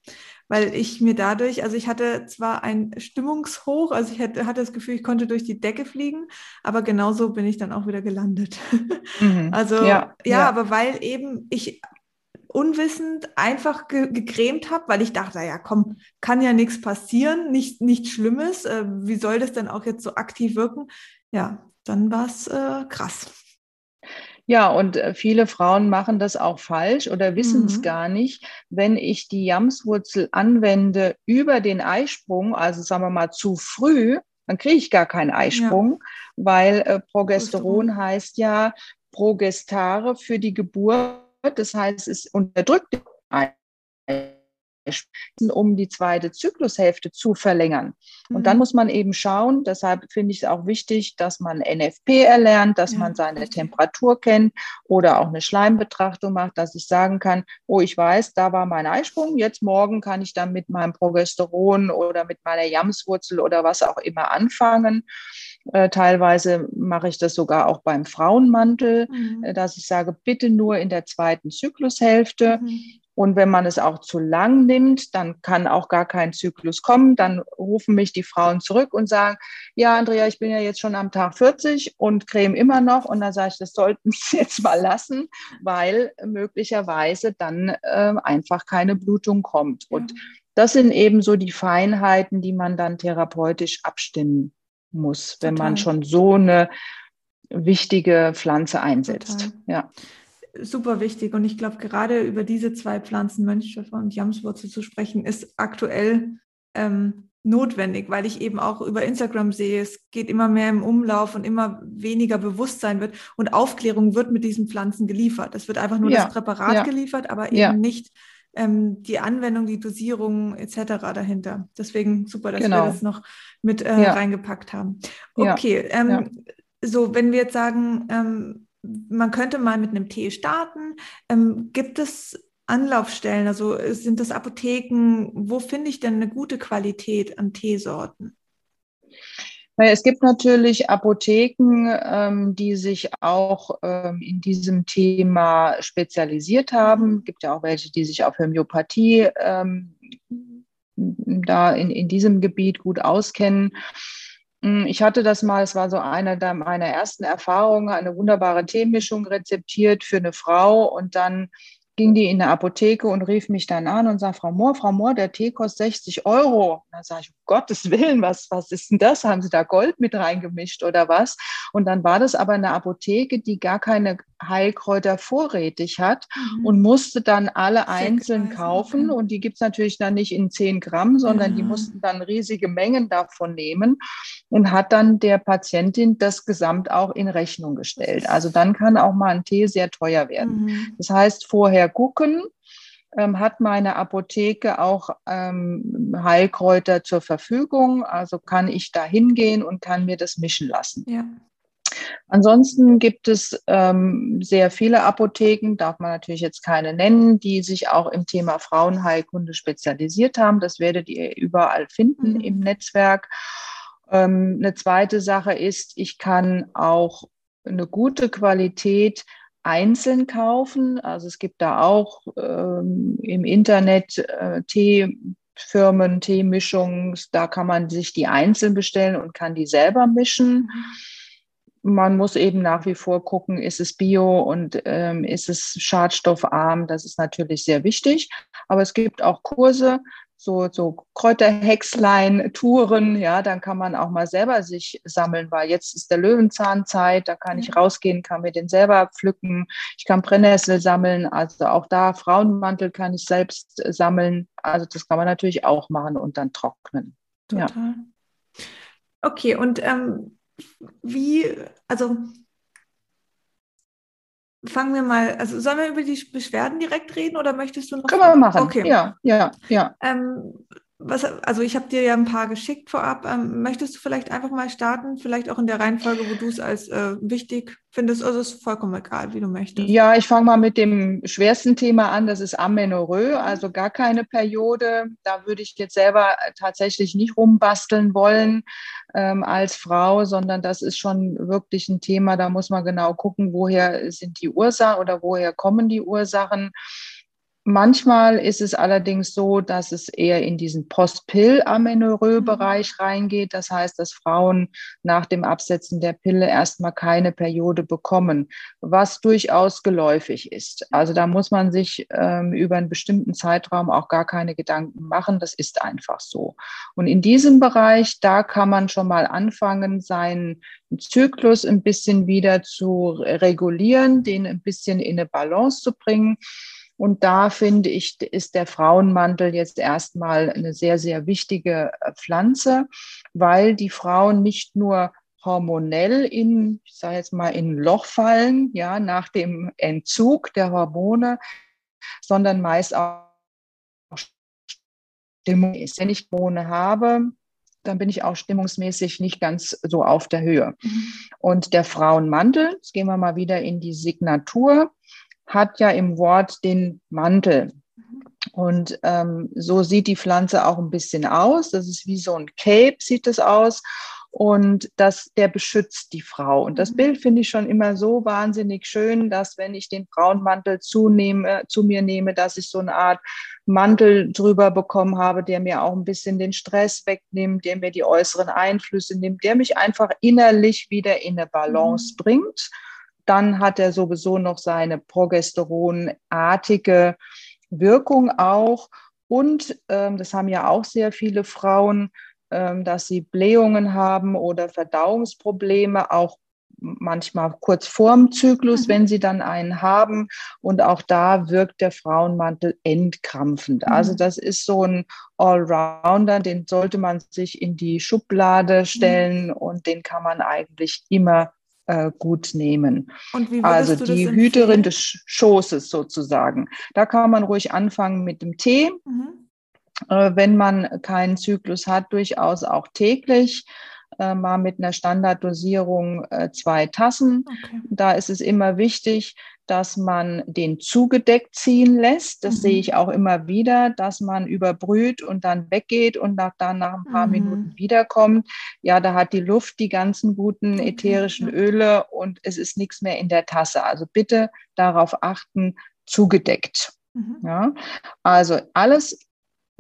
weil ich mir dadurch, also ich hatte zwar ein Stimmungshoch, also ich hatte, hatte das Gefühl, ich konnte durch die Decke fliegen, aber genauso bin ich dann auch wieder gelandet. Mhm. (laughs) Also ja, ja, ja, aber weil eben ich unwissend einfach ge gecremt habe, weil ich dachte, ja komm, kann ja nichts passieren, nicht, nichts Schlimmes, äh, wie soll das denn auch jetzt so aktiv wirken? Ja, dann war es äh, krass. Ja, und äh, viele Frauen machen das auch falsch oder wissen es mhm. gar nicht. Wenn ich die Jamswurzel anwende über den Eisprung, also sagen wir mal zu früh, dann kriege ich gar keinen Eisprung, ja. weil äh, Progesteron heißt ja Progestare für die Geburt. Das heißt, es unterdrückt den Eisprung um die zweite Zyklushälfte zu verlängern. Und dann mhm. muss man eben schauen, deshalb finde ich es auch wichtig, dass man NFP erlernt, dass ja. man seine Temperatur kennt oder auch eine Schleimbetrachtung macht, dass ich sagen kann, oh, ich weiß, da war mein Eisprung, jetzt morgen kann ich dann mit meinem Progesteron oder mit meiner Jamswurzel oder was auch immer anfangen. Äh, teilweise mache ich das sogar auch beim Frauenmantel, mhm. Äh, dass ich sage, bitte nur in der zweiten Zyklushälfte. Mhm. Und wenn man es auch zu lang nimmt, dann kann auch gar kein Zyklus kommen. Dann rufen mich die Frauen zurück und sagen, ja, Andrea, ich bin ja jetzt schon am Tag 40 und creme immer noch. Und dann sage ich, das sollten Sie (laughs) jetzt mal lassen, weil möglicherweise dann äh, einfach keine Blutung kommt. Und das sind eben so die Feinheiten, die man dann therapeutisch abstimmen muss, wenn Total. man schon so eine wichtige Pflanze einsetzt. Total. Ja super wichtig. Und ich glaube, gerade über diese zwei Pflanzen, Mönchspfeffer und Jamswurzel zu sprechen, ist aktuell ähm, notwendig, weil ich eben auch über Instagram sehe, es geht immer mehr im Umlauf und immer weniger Bewusstsein wird und Aufklärung wird mit diesen Pflanzen geliefert. Es wird einfach nur ja, das Präparat ja. geliefert, aber eben ja. nicht ähm, die Anwendung, die Dosierung etc. dahinter. Deswegen super, dass genau. wir das noch mit äh, reingepackt haben. Okay, ähm, so wenn wir jetzt sagen, ähm, man könnte mal mit einem Tee starten. Ähm, gibt es Anlaufstellen, also sind das Apotheken? Wo finde ich denn eine gute Qualität an Teesorten? Es gibt natürlich Apotheken, ähm, die sich auch ähm, in diesem Thema spezialisiert haben. Es gibt ja auch welche, die sich auf Homöopathie ähm, da in, in diesem Gebiet gut auskennen. Hm, ich hatte das mal, es war so eine meiner ersten Erfahrungen, eine wunderbare Teemischung rezeptiert für eine Frau und dann ging die in der Apotheke und rief mich dann an und sagte, Frau Mohr, Frau Mohr, der Tee kostet 60 Euro. Dann sage ich, Gottes Willen, was, was ist denn das? Haben Sie da Gold mit reingemischt oder was? Und dann war das aber eine Apotheke, die gar keine Heilkräuter vorrätig hat mhm. und musste dann alle einzeln kaufen. Und die gibt es natürlich dann nicht in 10 Gramm, sondern ja. die mussten dann riesige Mengen davon nehmen und hat dann der Patientin das Gesamt auch in Rechnung gestellt. Also dann kann auch mal ein Tee sehr teuer werden. Mhm. Das heißt, vorher gucken, ähm, hat meine Apotheke auch ähm, Heilkräuter zur Verfügung. Also kann ich da hingehen und kann mir das mischen lassen. Ja. Ansonsten gibt es ähm, sehr viele Apotheken, darf man natürlich jetzt keine nennen, die sich auch im Thema Frauenheilkunde spezialisiert haben. Das werdet ihr überall finden mhm. im Netzwerk. Ähm, eine zweite Sache ist, ich kann auch eine gute Qualität einzeln kaufen. Also es gibt da auch ähm, im Internet äh, Teefirmen, Teemischungen, da kann man sich die einzeln bestellen und kann die selber mischen. Man muss eben nach wie vor gucken, ist es bio und ähm, ist es schadstoffarm. Das ist natürlich sehr wichtig. Aber es gibt auch Kurse, so, so Kräuterhexlein-Touren, ja, dann kann man auch mal selber sich sammeln, weil jetzt ist der Löwenzahnzeit, da kann ich rausgehen, kann mir den selber pflücken, ich kann Brennnessel sammeln, also auch da Frauenmantel kann ich selbst sammeln, also das kann man natürlich auch machen und dann trocknen. Total. Ja. Okay, und ähm, wie, also fangen wir mal, also sollen wir über die Beschwerden direkt reden oder möchtest du noch? Können wir machen. Okay. Ja, ja, ja. Ähm, was, also ich habe dir ja ein paar geschickt vorab. Ähm, möchtest du vielleicht einfach mal starten, vielleicht auch in der Reihenfolge, wo du es als äh, wichtig findest? Also ist vollkommen egal, wie du möchtest. Ja, ich fange mal mit dem schwersten Thema an. Das ist Amenorrhoe, also gar keine Periode. Da würde ich jetzt selber tatsächlich nicht rumbasteln wollen ähm, als Frau, sondern das ist schon wirklich ein Thema. Da muss man genau gucken, woher sind die Ursachen oder woher kommen die Ursachen. Manchmal ist es allerdings so, dass es eher in diesen Post-Pill-Amenorrhoe-Bereich reingeht. Das heißt, dass Frauen nach dem Absetzen der Pille erstmal keine Periode bekommen, was durchaus geläufig ist. Also da muss man sich ähm, über einen bestimmten Zeitraum auch gar keine Gedanken machen. Das ist einfach so. Und in diesem Bereich, da kann man schon mal anfangen, seinen Zyklus ein bisschen wieder zu regulieren, den ein bisschen in eine Balance zu bringen. Und da finde ich, ist der Frauenmantel jetzt erstmal eine sehr, sehr wichtige äh, Pflanze, weil die Frauen nicht nur hormonell in, ich sage jetzt mal, in ein Loch fallen, ja, nach dem Entzug der Hormone, sondern meist auch Stimmung ist. Wenn ich Hormone habe, dann bin ich auch stimmungsmäßig nicht ganz so auf der Höhe. Mhm. Und der Frauenmantel, jetzt gehen wir mal wieder in die Signatur, hat ja im Wort den Mantel. Und ähm, so sieht die Pflanze auch ein bisschen aus. Das ist wie so ein Cape, sieht es aus. Und das, der beschützt die Frau. Und das mhm. Bild finde ich schon immer so wahnsinnig schön, dass wenn ich den Frauenmantel zunehme, zu mir nehme, dass ich so eine Art Mantel drüber bekommen habe, der mir auch ein bisschen den Stress wegnimmt, der mir die äußeren Einflüsse nimmt, der mich einfach innerlich wieder in eine Balance mhm. bringt dann hat er sowieso noch seine progesteronartige Wirkung auch. Und ähm, das haben ja auch sehr viele Frauen, ähm, dass sie Blähungen haben oder Verdauungsprobleme, auch manchmal kurz vorm Zyklus, mhm. wenn sie dann einen haben. Und auch da wirkt der Frauenmantel entkrampfend. Mhm. Also das ist so ein Allrounder, den sollte man sich in die Schublade stellen mhm. und den kann man eigentlich immer äh, gut nehmen. also die Hüterin des Schoßes sozusagen. Da kann man ruhig anfangen mit dem Tee. Mhm. Äh, wenn man keinen Zyklus hat, durchaus auch täglich äh, mal mit einer Standarddosierung zwei Tassen. Okay. Da ist es immer wichtig, dass man den zugedeckt ziehen lässt. Das mhm. sehe ich auch immer wieder, dass man überbrüht und dann weggeht und nach, dann nach ein paar mhm. Minuten wiederkommt. Ja, da hat die Luft die ganzen guten ätherischen Öle und es ist nichts mehr in der Tasse. Also bitte darauf achten, zugedeckt. Mhm. Ja, also alles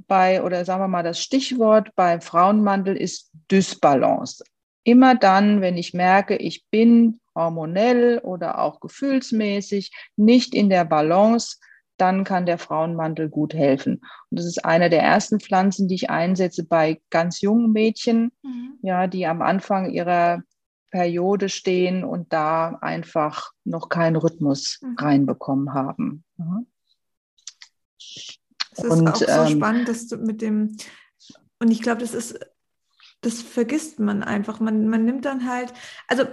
bei, oder sagen wir mal, das Stichwort beim Frauenmantel ist Dysbalance. Immer dann, wenn ich merke, ich bin hormonell oder auch gefühlsmäßig nicht in der Balance, dann kann der Frauenmantel gut helfen. Und das ist eine der ersten Pflanzen, die ich einsetze bei ganz jungen Mädchen, mhm. ja, die am Anfang ihrer Periode stehen und da einfach noch keinen Rhythmus mhm. reinbekommen haben. Mhm. Es ist und, auch so ähm, spannend, dass du mit dem, und ich glaube, das ist, das vergisst man einfach. Man, man nimmt dann halt, also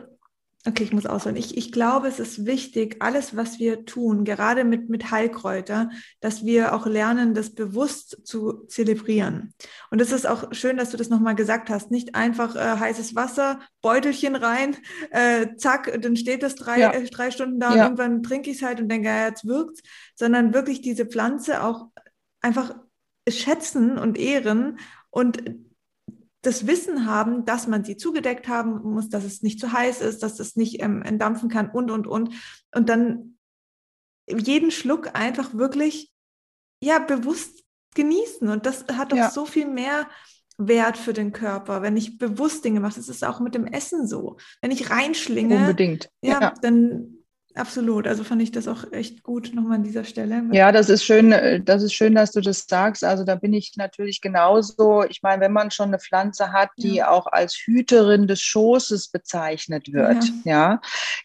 Okay, ich muss ausholen. Ich, ich glaube, es ist wichtig, alles, was wir tun, gerade mit, mit Heilkräuter, dass wir auch lernen, das bewusst zu zelebrieren. Und es ist auch schön, dass du das nochmal gesagt hast. Nicht einfach äh, heißes Wasser, Beutelchen rein, äh, zack, dann steht das drei, ja. äh, drei Stunden da ja. und irgendwann trinke ich es halt und denke, ja, jetzt wirkt's, sondern wirklich diese Pflanze auch einfach schätzen und ehren und das Wissen haben, dass man sie zugedeckt haben muss, dass es nicht zu heiß ist, dass es nicht ähm, entdampfen kann und, und, und. Und dann jeden Schluck einfach wirklich, ja, bewusst genießen. Und das hat doch ja. so viel mehr Wert für den Körper, wenn ich bewusst Dinge mache. Das ist auch mit dem Essen so. Wenn ich reinschlinge, Unbedingt. Ja, ja. dann Absolut, also fand ich das auch echt gut nochmal an dieser Stelle. Ja, das ist schön, äh, das ist schön, dass du das sagst. Also da bin ich natürlich genauso. Ich meine, wenn man schon eine Pflanze hat, die ja. auch als Hüterin des Schoßes bezeichnet wird, ja. ja,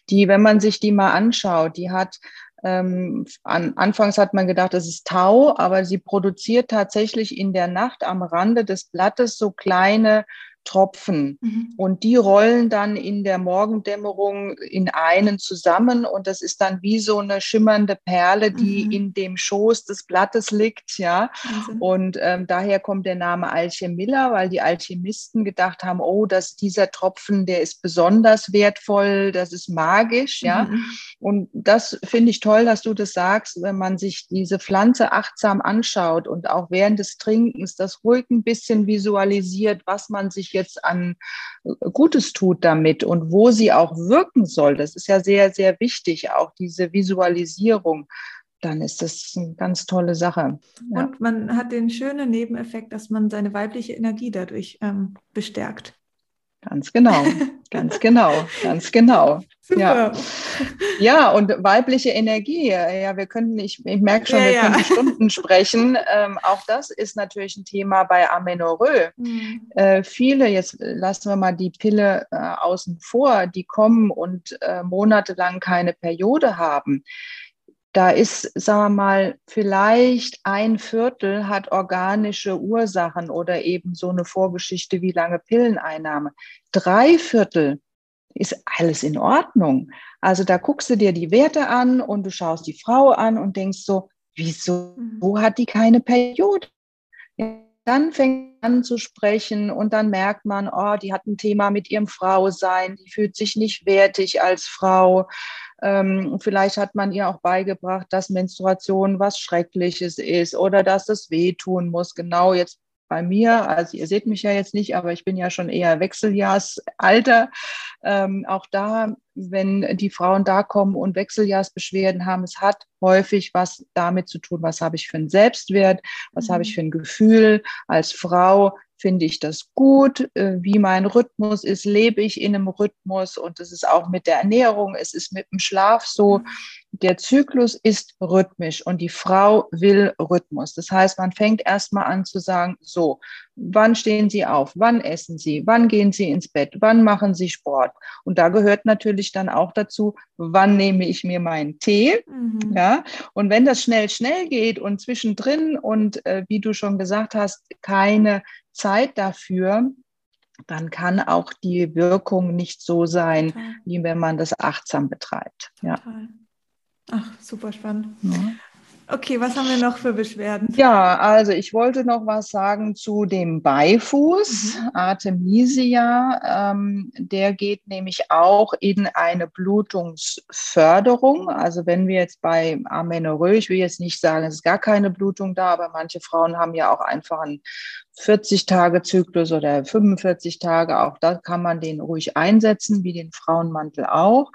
die, wenn man sich die mal anschaut, die hat ähm, an, anfangs hat man gedacht, das ist Tau, aber sie produziert tatsächlich in der Nacht am Rande des Blattes so kleine Tropfen. Mhm. Und die rollen dann in der Morgendämmerung in einen zusammen und das ist dann wie so eine schimmernde Perle, die mhm. in dem Schoß des Blattes liegt, ja. Und ähm, daher kommt der Name Alchemilla, weil die Alchemisten gedacht haben, oh, dass dieser Tropfen, der ist besonders wertvoll, das ist magisch, ja. Mhm. Und das finde ich toll, dass du das sagst, wenn man sich diese Pflanze achtsam anschaut und auch während des Trinkens das ruhig ein bisschen visualisiert, was man sich jetzt an äh, Gutes tut damit und wo sie auch wirken soll. Das ist ja sehr, sehr wichtig, auch diese Visualisierung dann ist das eine ganz tolle Sache. Ja. Und man hat den schönen Nebeneffekt, dass man seine weibliche Energie dadurch ähm, bestärkt. Ganz genau, ganz genau, ganz genau. (laughs) Super. Ja. ja, und weibliche Energie, ja, wir könnten, ich, ich merke schon, ja, wir ja. können Stunden sprechen. Ähm, auch das ist natürlich ein Thema bei Amenorrhoe. Mhm. Äh, viele, jetzt lassen wir mal die Pille äh, außen vor, die kommen und äh, monatelang keine Periode haben da ist, sagen wir mal, vielleicht ein Viertel hat organische Ursachen oder eben so eine Vorgeschichte wie lange Pilleneinnahme. Drei Viertel ist alles in Ordnung. Also da guckst du dir die Werte an und du schaust die Frau an und denkst so, wieso mhm. wo hat die keine Periode? dann fängt an zu sprechen und dann merkt man, oh, die hat ein Thema mit ihrem Frausein, die fühlt sich nicht wertig als Frau. Ähm, vielleicht hat man ihr auch beigebracht, dass Menstruation was Schreckliches ist oder dass es wehtun muss. Genau jetzt bei mir, also ihr seht mich ja jetzt nicht, aber ich bin ja schon eher Wechseljahrsalter. Ähm, auch da, wenn die Frauen da kommen und Wechseljahrsbeschwerden haben, es hat häufig was damit zu tun, was habe ich für einen Selbstwert, was mhm. habe ich mhm. für ein Gefühl als Frau, finde ich das gut, äh, wie mein Rhythmus ist, lebe ich in einem Rhythmus und es ist auch mit der Ernährung, es ist mit dem Schlaf so. Der Zyklus ist rhythmisch und die Frau will Rhythmus. Das heißt, man fängt erstmal an zu sagen, so, wann stehen Sie auf? Wann essen Sie? Wann gehen Sie ins Bett? Wann machen Sie Sport? Und da gehört natürlich dann auch dazu, wann nehme ich mir meinen Tee? Mhm. Ja. Und wenn das schnell, schnell geht und zwischendrin und äh, wie du schon gesagt hast, keine Zeit dafür, dann kann auch die Wirkung nicht so sein, Total. wie wenn man das achtsam betreibt. Ja. Ach, super spannend. Ja. Okay, was haben wir noch für Beschwerden? Ja, also ich wollte noch was sagen zu dem Beifuß, mhm. Artemisia. Ähm, der geht nämlich auch in eine Blutungsförderung. Also wenn wir jetzt bei Amenorrhoe, ich will jetzt nicht sagen, es ist gar keine Blutung da, aber manche Frauen haben ja auch einfach einen 40-Tage-Zyklus oder 45 Tage. Auch da kann man den ruhig einsetzen, wie den Frauenmantel auch.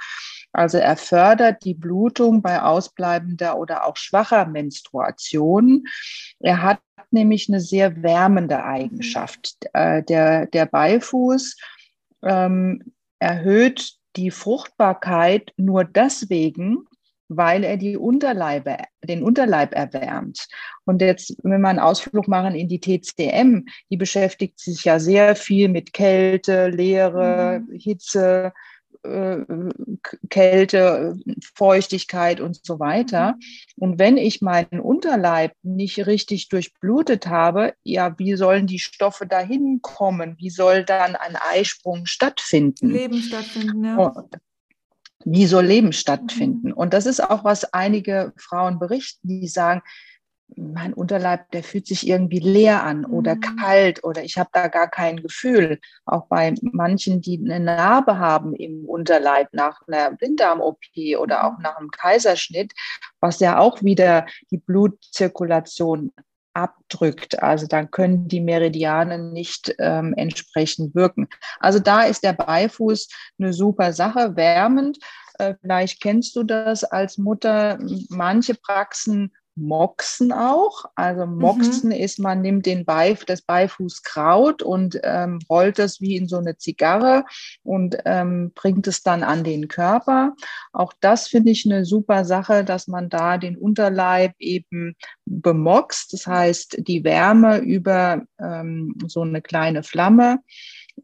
Also er fördert die Blutung bei ausbleibender oder auch schwacher Menstruation. Er hat nämlich eine sehr wärmende Eigenschaft. Mhm. Der, der Beifuß ähm, erhöht die Fruchtbarkeit nur deswegen, weil er die Unterleibe, den Unterleib erwärmt. Und jetzt, wenn wir einen Ausflug machen in die TCM, die beschäftigt sich ja sehr viel mit Kälte, Leere, mhm. Hitze, äh, Kälte, Feuchtigkeit und so weiter. Mhm. Und wenn ich meinen Unterleib nicht richtig durchblutet habe, ja, wie sollen die Stoffe dahin kommen? Wie soll dann ein Eisprung stattfinden? Leben stattfinden, ja. wie soll Leben stattfinden? Mhm. Und das ist auch, was einige Frauen berichten, die sagen, mein Unterleib, der fühlt sich irgendwie leer an oder mhm. kalt oder ich habe da gar kein Gefühl. Auch bei manchen, die eine Narbe haben im Unterleib nach einer Blinddarm-OP oder auch mhm. nach einem Kaiserschnitt, was ja auch wieder die Blutzirkulation abdrückt. Also dann können die Meridianen nicht ähm, entsprechend wirken. Also da ist der Beifuß eine super Sache, wärmend. Äh, vielleicht kennst du das als Mutter. Manche Praxen Moxen auch. Also mhm. Moxen mhm. ist, man nimmt den Beif, das Beifußkraut und ähm, rollt es wie in so eine Zigarre und ähm, bringt es dann an den Körper. Auch das finde ich eine super Sache, dass man da den Unterleib eben bemoxt. Das heißt, die Wärme über ähm, so eine kleine Flamme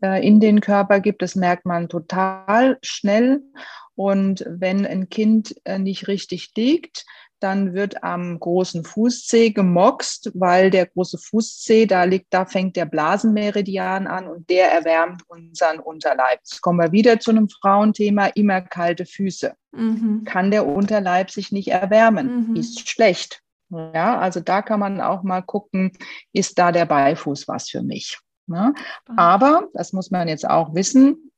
äh, in den Körper gibt. Das merkt man total schnell. Und wenn ein Kind äh, nicht richtig liegt, dann wird am großen Fußzeh gemoxt, weil der große Fußzeh, da liegt, da fängt der Blasenmeridian an und der erwärmt unseren Unterleib. Jetzt kommen wir wieder zu einem Frauenthema, immer kalte Füße. Mhm. Kann der Unterleib sich nicht erwärmen? Mhm. Ist schlecht. Ja, also da kann man auch mal gucken, ist da der Beifuß was für mich? Ne? Aber, das muss man jetzt auch wissen,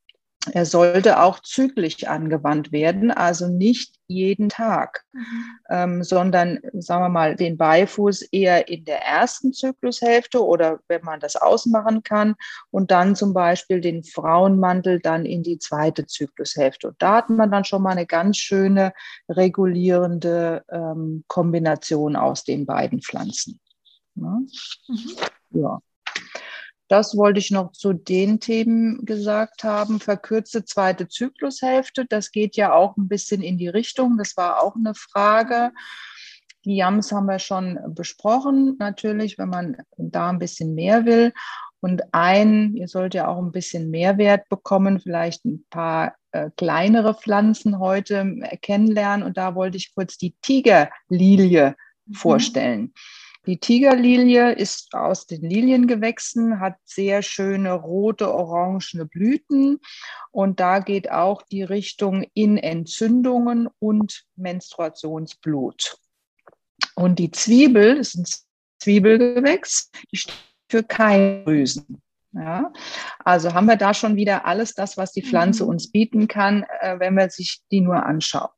er sollte auch zügig angewandt werden, also nicht jeden Tag, mhm. ähm, sondern, sagen wir mal, den Beifuß eher in der ersten Zyklushälfte oder wenn man das ausmachen kann und dann zum Beispiel den Frauenmantel dann in die zweite Zyklushälfte. Und da hat man dann schon mal eine ganz schöne regulierende ähm, Kombination aus den beiden Pflanzen. Ne? Mhm. Ja. Das wollte ich noch zu den Themen gesagt haben. Verkürzte zweite Zyklushälfte, das geht ja auch ein bisschen in die Richtung. Das war auch eine Frage. Die Yams haben wir schon besprochen, natürlich, wenn man da ein bisschen mehr will. Und ein, ihr sollt ja auch ein bisschen Mehrwert bekommen, vielleicht ein paar äh, kleinere Pflanzen heute kennenlernen. Und da wollte ich kurz die Tigerlilie mhm. vorstellen. Die Tigerlilie ist aus den Liliengewächsen, hat sehr schöne rote, orangene Blüten und da geht auch die Richtung in Entzündungen und Menstruationsblut. Und die Zwiebel ist ein Zwiebelgewächs, die steht für Keimdrüsen. Ja, also haben wir da schon wieder alles das, was die Pflanze mhm. uns bieten kann, äh, wenn man sich die nur anschaut.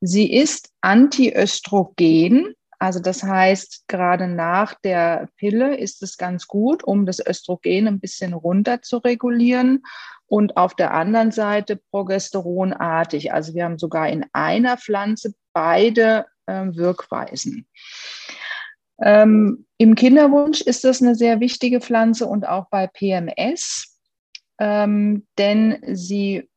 Sie ist antiöstrogen, also das heißt, gerade nach der Pille ist es ganz gut, um das Östrogen ein bisschen runter zu regulieren. Und auf der anderen Seite progesteronartig. Also wir haben sogar in einer Pflanze beide äh, Wirkweisen. Ähm, Im Kinderwunsch ist das eine sehr wichtige Pflanze und auch bei PMS, ähm, denn sie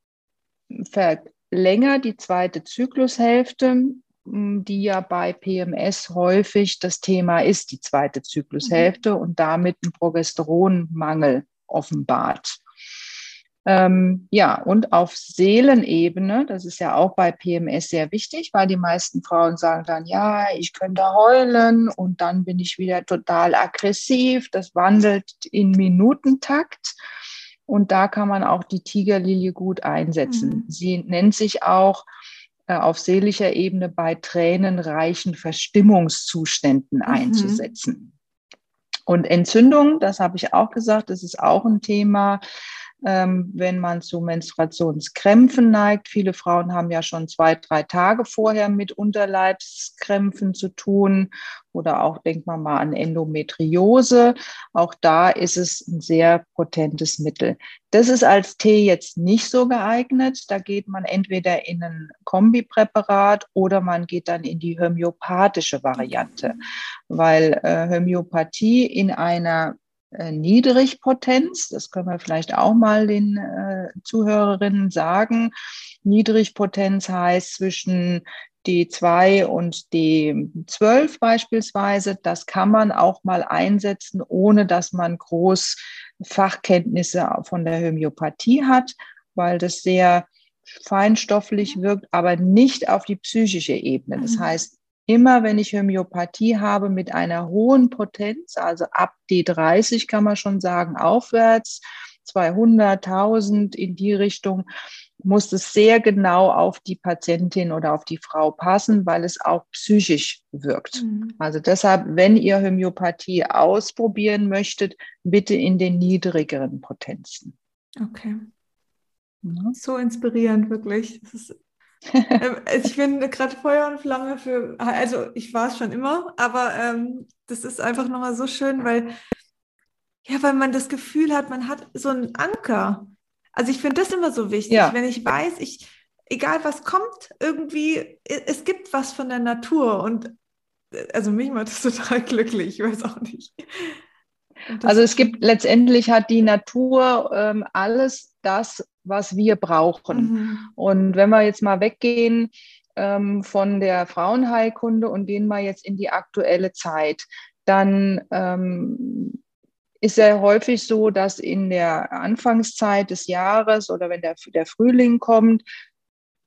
verlängert die zweite Zyklushälfte die ja bei PMS häufig das Thema ist, die zweite Zyklushälfte mhm. und damit ein Progesteronmangel offenbart. Ähm, ja, und auf Seelenebene, das ist ja auch bei PMS sehr wichtig, weil die meisten Frauen sagen dann, ja, ich könnte heulen und dann bin ich wieder total aggressiv. Das wandelt in Minutentakt. Und da kann man auch die Tigerlilie gut einsetzen. Mhm. Sie nennt sich auch auf seelischer Ebene bei tränenreichen Verstimmungszuständen mhm. einzusetzen. Und Entzündung, das habe ich auch gesagt, das ist auch ein Thema ähm, wenn man zu Menstruationskrämpfen neigt. Viele Frauen haben ja schon zwei, drei Tage vorher mit Unterleibskrämpfen zu tun oder auch, denkt man mal an Endometriose. Auch da ist es ein sehr potentes Mittel. Das ist als Tee jetzt nicht so geeignet. Da geht man entweder in ein Kombipräparat oder man geht dann in die homöopathische Variante, weil äh, Homöopathie in einer Niedrigpotenz. Das können wir vielleicht auch mal den äh, Zuhörerinnen sagen. Niedrigpotenz heißt zwischen D2 und D12 beispielsweise. Das kann man auch mal einsetzen, ohne dass man groß Fachkenntnisse von der Homöopathie hat, weil das sehr feinstofflich wirkt, aber nicht auf die psychische Ebene. Das mhm. heißt, immer wenn ich Homöopathie habe mit einer hohen Potenz, also ab D30 kann man schon sagen, aufwärts, 200, 1000 in die Richtung, muss es sehr genau auf die Patientin oder auf die Frau passen, weil es auch psychisch wirkt. Mhm. Also deshalb, wenn ihr Homöopathie ausprobieren möchtet, bitte in den niedrigeren Potenzen. Okay. Ja. So inspirierend, wirklich. Ist, ähm, ich bin gerade Feuer und Flamme für, also ich war es schon immer, aber ähm, das ist einfach nochmal so schön, weil, ja, weil man das Gefühl hat, man hat so einen Anker. Also ich finde das immer so wichtig, ja. wenn ich weiß, ich, egal was kommt, irgendwie, es gibt was von der Natur und äh, also mich macht das (laughs) total glücklich, ich weiß auch nicht. Also es gibt letztendlich hat die Natur ähm, alles das, was wir brauchen. Mhm. Und wenn wir jetzt mal weggehen ähm, von der Frauenheilkunde und gehen mal jetzt in die aktuelle Zeit, dann ähm, ist ja häufig so, dass in der Anfangszeit des Jahres oder wenn der, der Frühling kommt,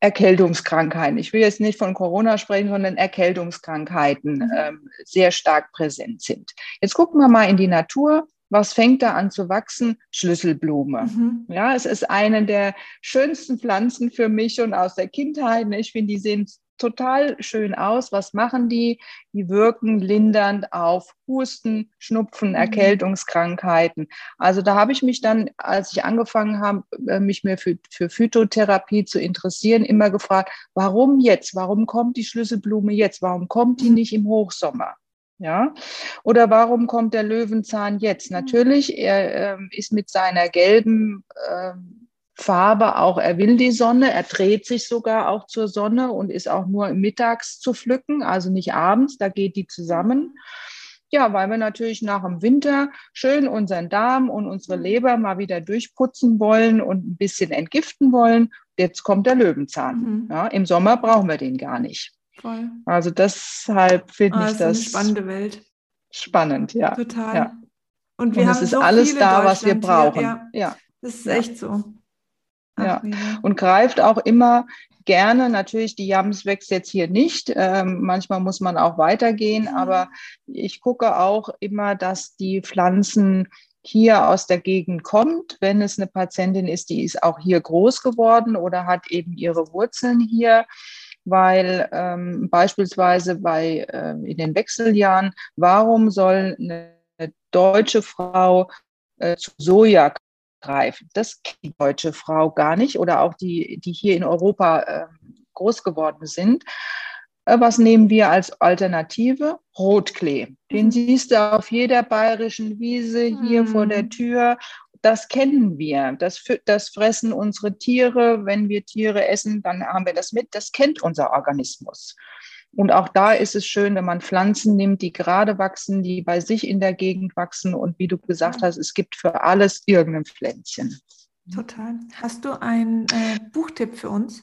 Erkältungskrankheiten, ich will jetzt nicht von Corona sprechen, sondern Erkältungskrankheiten mhm. ähm, sehr stark präsent sind. Jetzt gucken wir mal in die Natur. Was fängt da an zu wachsen? Schlüsselblume. Mhm. Ja, es ist eine der schönsten Pflanzen für mich und aus der Kindheit. Ich finde, die sehen total schön aus. Was machen die? Die wirken lindernd auf Husten, Schnupfen, mhm. Erkältungskrankheiten. Also da habe ich mich dann, als ich angefangen habe, äh, mich mehr für, für Phytotherapie zu interessieren, immer gefragt, warum jetzt? Warum kommt die Schlüsselblume jetzt? Warum kommt die mhm. nicht im Hochsommer? Ja, oder warum kommt der Löwenzahn jetzt? Mhm. Natürlich, er äh, ist mit seiner gelben äh, Farbe auch, er will die Sonne, er dreht sich sogar auch zur Sonne und ist auch nur mittags zu pflücken, also nicht abends, da geht die zusammen. Ja, weil wir natürlich nach dem Winter schön unseren Darm und unsere Leber mal wieder durchputzen wollen und ein bisschen entgiften wollen. Jetzt kommt der Löwenzahn. Mhm. Ja, Im Sommer brauchen wir den gar nicht. Voll. Also deshalb finde ah, ich das. Eine spannende Welt. Spannend, ja. Total. Ja. Und wir und haben es ist so alles da, was wir brauchen. Ja. ja. Das ist ja. echt so. Ja, und greift auch immer gerne. Natürlich, die Jams wächst jetzt hier nicht. Ähm, manchmal muss man auch weitergehen, mhm. aber ich gucke auch immer, dass die Pflanzen hier aus der Gegend kommt. Wenn es eine Patientin ist, die ist auch hier groß geworden oder hat eben ihre Wurzeln hier weil ähm, beispielsweise bei äh, in den Wechseljahren, warum soll eine deutsche Frau äh, zu Soja greifen. Das kennt die deutsche Frau gar nicht oder auch die, die hier in Europa äh, groß geworden sind. Äh, was nehmen wir als Alternative? Rotklee. Den mhm. siehst du auf jeder bayerischen Wiese hier mhm. vor der mhm. Tür. Das kennen wir. Das, das fressen unsere Tiere. Wenn wir Tiere essen, dann haben wir das mit. Das kennt unser Organismus. Und auch da ist es schön, wenn man Pflanzen nimmt, die gerade wachsen, die bei sich in der Gegend wachsen. Und wie du gesagt hast, es gibt für alles irgendein Pflänzchen. Total. Hast du einen äh, Buchtipp für uns?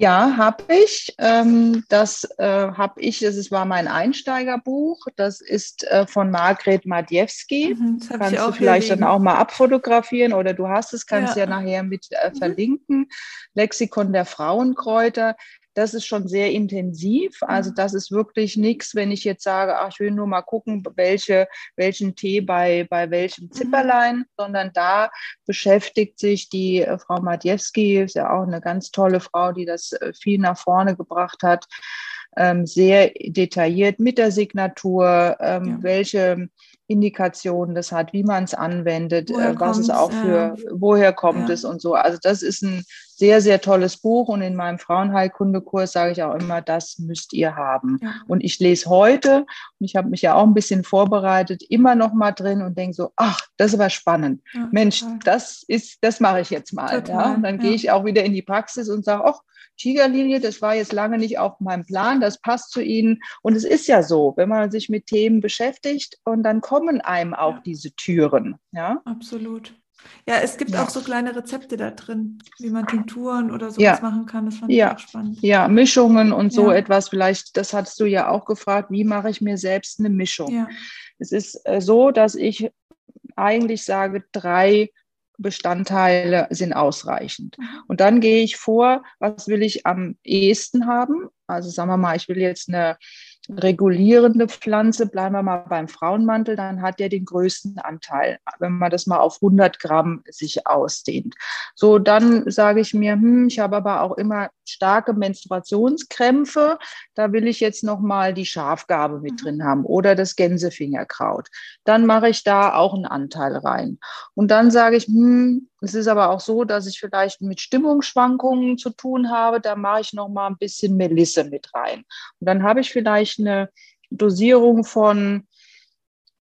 Ja, habe ich. Ähm, das äh, habe ich, das war mein Einsteigerbuch. Das ist äh, von Margret Madjewski. Mhm, kannst du vielleicht dann auch mal abfotografieren oder du hast es, kannst ja, ja nachher mit äh, mhm. verlinken. Lexikon der Frauenkräuter das ist schon sehr intensiv. Also mhm. das ist wirklich nichts, wenn ich jetzt sage, ach, ich will nur mal gucken, welche, welchen Tee bei, bei welchem mhm. Zipperlein, sondern da beschäftigt sich die äh, Frau Madjewski, ist ja auch eine ganz tolle Frau, die das äh, viel nach vorne gebracht hat, ähm, sehr detailliert mit der Signatur, ähm, ja. welche Indikationen das hat, wie man es anwendet, äh, was es auch für, ja. woher kommt ja. es und so. Also das ist ein sehr, sehr tolles Buch und in meinem Frauenheilkundekurs sage ich auch immer, das müsst ihr haben. Ja. Und ich lese heute, und ich habe mich ja auch ein bisschen vorbereitet, immer noch mal drin und denke so, ach, das ist aber spannend. Mensch, das ist, das mache ich jetzt mal. Ja? Und dann gehe ich auch wieder in die Praxis und sage, ach, Tigerlinie, das war jetzt lange nicht auf meinem Plan, das passt zu Ihnen. Und es ist ja so, wenn man sich mit Themen beschäftigt und dann kommen einem auch ja. diese Türen. Ja, absolut. Ja, es gibt ja. auch so kleine Rezepte da drin, wie man Tinkturen oder sowas ja. machen kann. Das fand ja. ich auch spannend. Ja, Mischungen und so etwas. Vielleicht, das hattest du ja auch gefragt, wie mache ich mir selbst eine Mischung? Es ist äh, so, dass ich eigentlich sage, drei Bestandteile sind ausreichend. Mhm. Und dann gehe ich vor, was will ich am ehesten haben? Also sagen wir mal, ich will jetzt eine regulierende Pflanze, bleiben wir mal beim Frauenmantel, dann hat der den größten Anteil, wenn man das mal auf 100 Gramm sich ausdehnt. So, dann sage ich mir, hm, ich habe aber auch immer starke Menstruationskrämpfe, da will ich jetzt noch mal die Schafgabe mit mhm. drin haben oder das Gänsefingerkraut. Dann mache ich da auch einen Anteil rein. Und dann sage ich, hm, es ist aber auch so, dass ich vielleicht mit Stimmungsschwankungen zu tun habe. Da mache ich noch mal ein bisschen Melisse mit rein. Und dann habe ich vielleicht eine Dosierung von,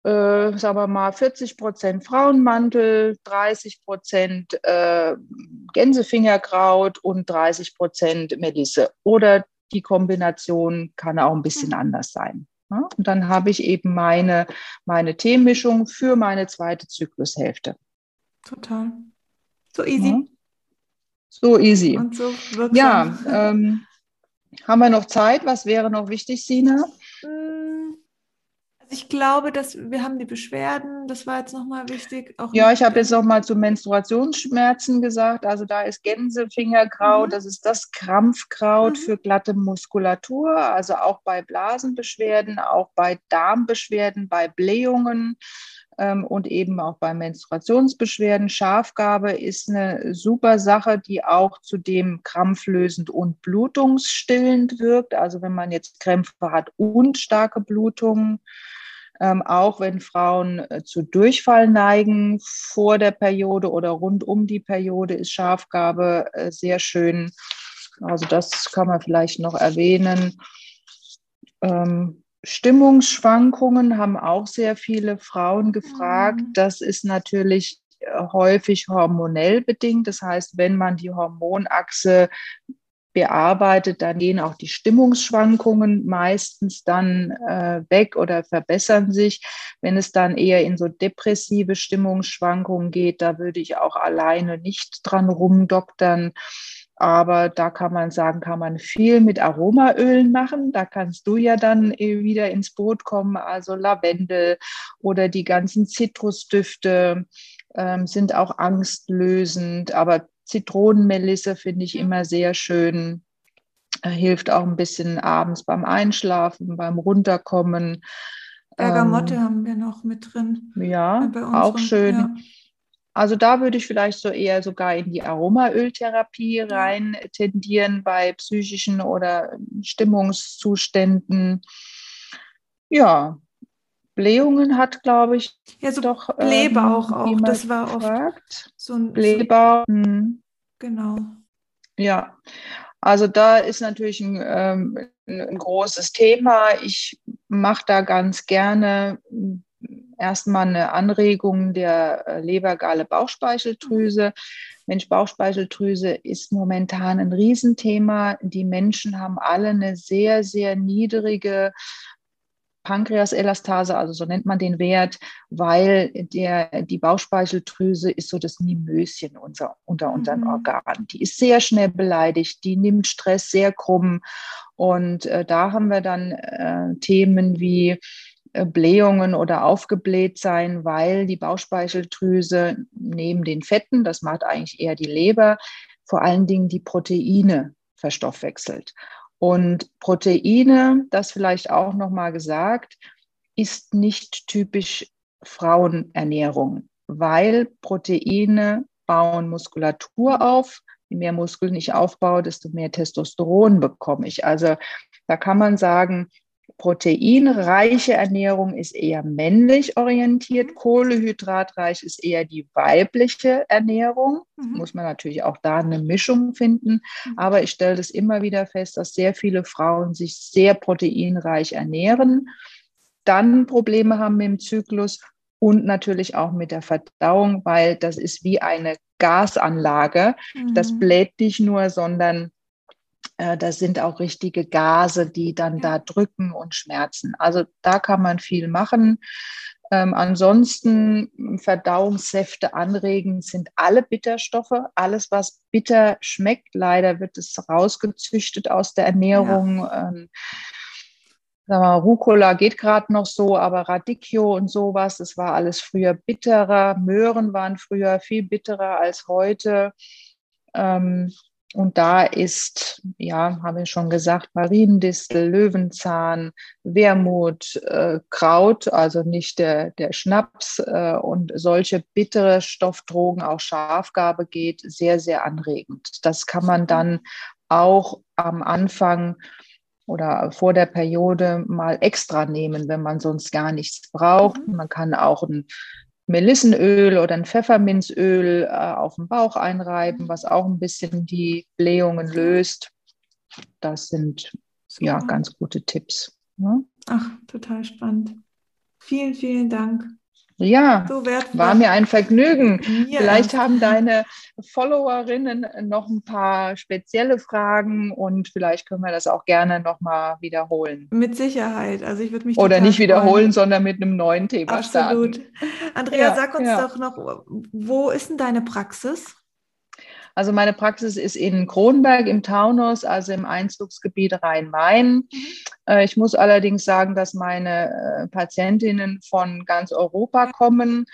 äh, sagen wir mal, 40 Prozent Frauenmantel, 30 Prozent äh, Gänsefingerkraut und 30 Prozent Melisse. Oder die Kombination kann auch ein bisschen mhm. anders sein. Ja? Und dann habe ich eben meine, meine Teemischung für meine zweite Zyklushälfte. Total. So easy. Ja. So easy. Und so wirksam. Ja, ähm, haben wir noch Zeit? Was wäre noch wichtig, Sina? Mm, ich glaube, dass wir haben die Beschwerden, das war jetzt nochmal wichtig. ja, ich habe jetzt nochmal zu Menstruationsschmerzen gesagt. Also da ist Gänsefingerkraut, mhm. das ist das Krampfkraut mhm. für glatte Muskulatur, also auch bei Blasenbeschwerden, auch bei Darmbeschwerden, bei Blähungen und eben auch bei Menstruationsbeschwerden. Schafgabe ist eine super Sache, die auch zudem krampflösend und blutungsstillend wirkt. Also wenn man jetzt Krämpfe hat und starke Blutungen. Ähm, auch wenn Frauen äh, zu Durchfall neigen vor der Periode oder rund um die Periode, ist Schafgabe äh, sehr schön. Also das kann man vielleicht noch erwähnen. Ähm, Stimmungsschwankungen haben auch sehr viele Frauen gefragt. Mhm. Das ist natürlich äh, häufig hormonell bedingt. Das heißt, wenn man die Hormonachse bearbeitet, dann gehen auch die Stimmungsschwankungen meistens dann äh, weg oder verbessern sich. Wenn es dann eher in so depressive Stimmungsschwankungen geht, da würde ich auch alleine nicht dran rumdoktern. Aber da kann man sagen, kann man viel mit Aromaölen machen. Da kannst du ja dann äh, wieder ins Boot kommen. Also Lavendel oder die ganzen Zitrusdüfte ähm, sind auch angstlösend. Aber Zitronenmelisse finde ich immer sehr schön. Äh, hilft auch ein bisschen abends beim Einschlafen, beim Runterkommen. Bergamotte ähm, haben wir noch mit drin. Ja, auch schön. Ja. Also da würde ich vielleicht so eher sogar in die Aromaöltherapie rein tendieren bei psychischen oder Stimmungszuständen. Ja, Blähungen hat, glaube ich, ja, so doch Blähbauch ähm, auch. Das war gefragt. oft so ein Blähbauch. Hm. Genau. Ja, also da ist natürlich ein, ähm, ein großes Thema. Ich mache da ganz gerne erstmal eine Anregung der äh, Lebergalle Bauchspeicheldrüse. Mensch, Bauchspeicheldrüse ist momentan ein Riesenthema. Die Menschen haben alle eine sehr, sehr niedrige Pankreaselastase, also so nennt man den Wert, weil der, die Bauchspeicheldrüse ist so das Mimöschen unser, unter unseren mhm. Organen. Die ist sehr schnell beleidigt, die nimmt Stress sehr krumm. Und äh, da haben wir dann äh, Themen wie Blähungen oder aufgebläht sein, weil die Bauchspeicheldrüse neben den Fetten, das macht eigentlich eher die Leber, vor allen Dingen die Proteine verstoffwechselt. Und Proteine, das vielleicht auch nochmal gesagt, ist nicht typisch Frauenernährung, weil Proteine bauen Muskulatur auf. Je mehr Muskeln ich aufbaue, desto mehr Testosteron bekomme ich. Also da kann man sagen, proteinreiche Ernährung ist eher männlich orientiert, mhm. kohlehydratreich ist eher die weibliche Ernährung. Mhm. Muss man natürlich auch da eine Mischung finden. Mhm. Aber ich stelle das immer wieder fest, dass sehr viele Frauen sich sehr proteinreich ernähren, dann Probleme haben mit dem Zyklus und natürlich auch mit der Verdauung, weil das ist wie eine Gasanlage. Das mhm. bläht nicht nur, sondern äh, das sind auch richtige Gase, die dann da drücken und schmerzen. Also da kann man viel machen. Ähm, ansonsten Verdauungssäfte anregen sind alle Bitterstoffe. Alles, was bitter schmeckt, leider wird es rausgezüchtet aus der Ernährung. Ja. Ähm, mal, Rucola geht gerade noch so, aber Radicchio und sowas, das war alles früher bitterer. Möhren waren früher viel bitterer als heute. Ähm, und da ist, ja, habe ich schon gesagt, Mariendistel, Löwenzahn, Wermut, äh, Kraut, also nicht der, der Schnaps äh, und solche bittere Stoffdrogen, auch Schafgabe geht, sehr, sehr anregend. Das kann man dann auch am Anfang oder vor der Periode mal extra nehmen, wenn man sonst gar nichts braucht. Mhm. Man kann auch ein Melissenöl oder ein Pfefferminzöl äh, auf den Bauch einreiben, was auch ein bisschen die Blähungen löst. Das sind so. ja ganz gute Tipps. Ne? Ach, total spannend. Vielen, vielen Dank. Ja, so war mir ein Vergnügen. Ja. Vielleicht haben deine Followerinnen noch ein paar spezielle Fragen und vielleicht können wir das auch gerne nochmal wiederholen. Mit Sicherheit. Also ich würde mich oder nicht wiederholen, freuen. sondern mit einem neuen Thema Absolut. starten. Andrea, ja, sag uns ja. doch noch, wo ist denn deine Praxis? Also meine Praxis ist in Kronberg im Taunus, also im Einzugsgebiet Rhein-Main. Mhm. Äh, ich muss allerdings sagen, dass meine äh, Patientinnen von ganz Europa kommen.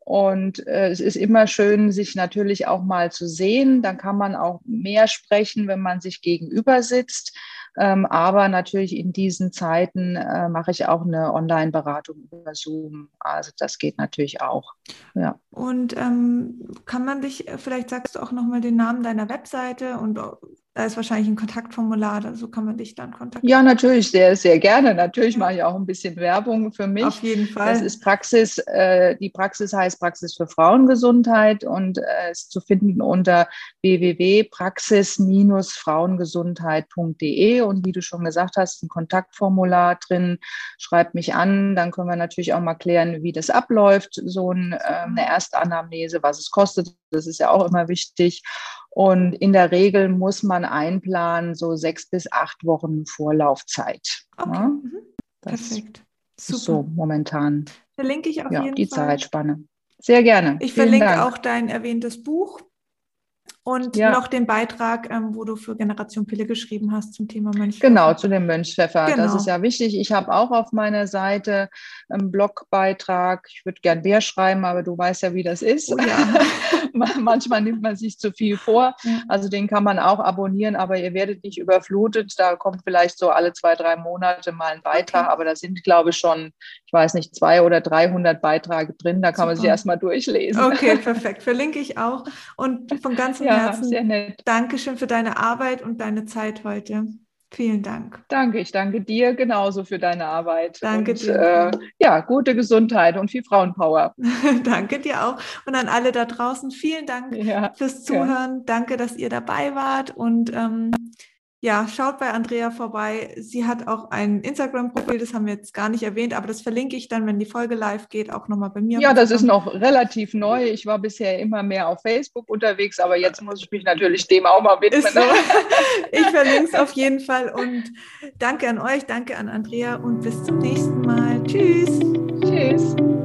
Und äh, es ist immer schön, sich natürlich auch mal zu sehen. Dann kann man auch mehr sprechen, wenn man sich gegenüber sitzt. Ähm, aber natürlich in diesen Zeiten äh, mache ich auch eine Online-Beratung über Zoom. Also das geht natürlich auch. Ja. Und ähm, kann man dich, äh, vielleicht sagst du auch nochmal den Namen deiner Webseite und da ist wahrscheinlich ein Kontaktformular, so kann man dich dann kontaktieren. Ja, natürlich, sehr, sehr gerne. Natürlich mache ich auch ein bisschen Werbung für mich. Auf jeden Fall. Das ist Praxis, äh, die Praxis heißt Praxis für Frauengesundheit und äh, ist zu finden unter www.praxis-frauengesundheit.de und wie du schon gesagt hast, ein Kontaktformular drin. Schreib mich an, dann können wir natürlich auch mal klären, wie das abläuft, so ein, äh, eine Erstanamnese, was es kostet. Das ist ja auch immer wichtig. Und in der Regel muss man einplanen, so sechs bis acht Wochen Vorlaufzeit. Okay. Ja? Mhm. Perfekt. Super. So momentan. Verlinke ich auf ja, jeden die Fall. Zeitspanne. Sehr gerne. Ich Vielen verlinke Dank. auch dein erwähntes Buch und ja. noch den Beitrag, ähm, wo du für Generation Pille geschrieben hast zum Thema Mönchpfeffer. Genau, zu dem Mönchpfeffer. Genau. Das ist ja wichtig. Ich habe auch auf meiner Seite einen Blogbeitrag. Ich würde gern mehr schreiben, aber du weißt ja, wie das ist. Oh, ja. (laughs) Manchmal nimmt man sich zu viel vor. Also den kann man auch abonnieren, aber ihr werdet nicht überflutet. Da kommt vielleicht so alle zwei, drei Monate mal ein Beitrag, okay. aber da sind, glaube ich, schon, ich weiß nicht, zwei oder 300 Beiträge drin. Da kann Super. man sich erstmal durchlesen. Okay, (laughs) perfekt. Verlinke ich auch. Und von ganzem ja. Herzen. Dankeschön für deine Arbeit und deine Zeit heute. Vielen Dank. Danke, ich danke dir genauso für deine Arbeit. Danke und, dir. Äh, ja, gute Gesundheit und viel Frauenpower. (laughs) danke dir auch. Und an alle da draußen, vielen Dank ja, fürs Zuhören. Ja. Danke, dass ihr dabei wart. Und ähm, ja, schaut bei Andrea vorbei. Sie hat auch ein Instagram-Profil, das haben wir jetzt gar nicht erwähnt, aber das verlinke ich dann, wenn die Folge live geht, auch nochmal bei mir. Ja, das ist noch relativ neu. Ich war bisher immer mehr auf Facebook unterwegs, aber jetzt muss ich mich natürlich dem auch mal widmen. So. (laughs) ich verlinke es auf jeden Fall und danke an euch, danke an Andrea und bis zum nächsten Mal. Tschüss. Tschüss.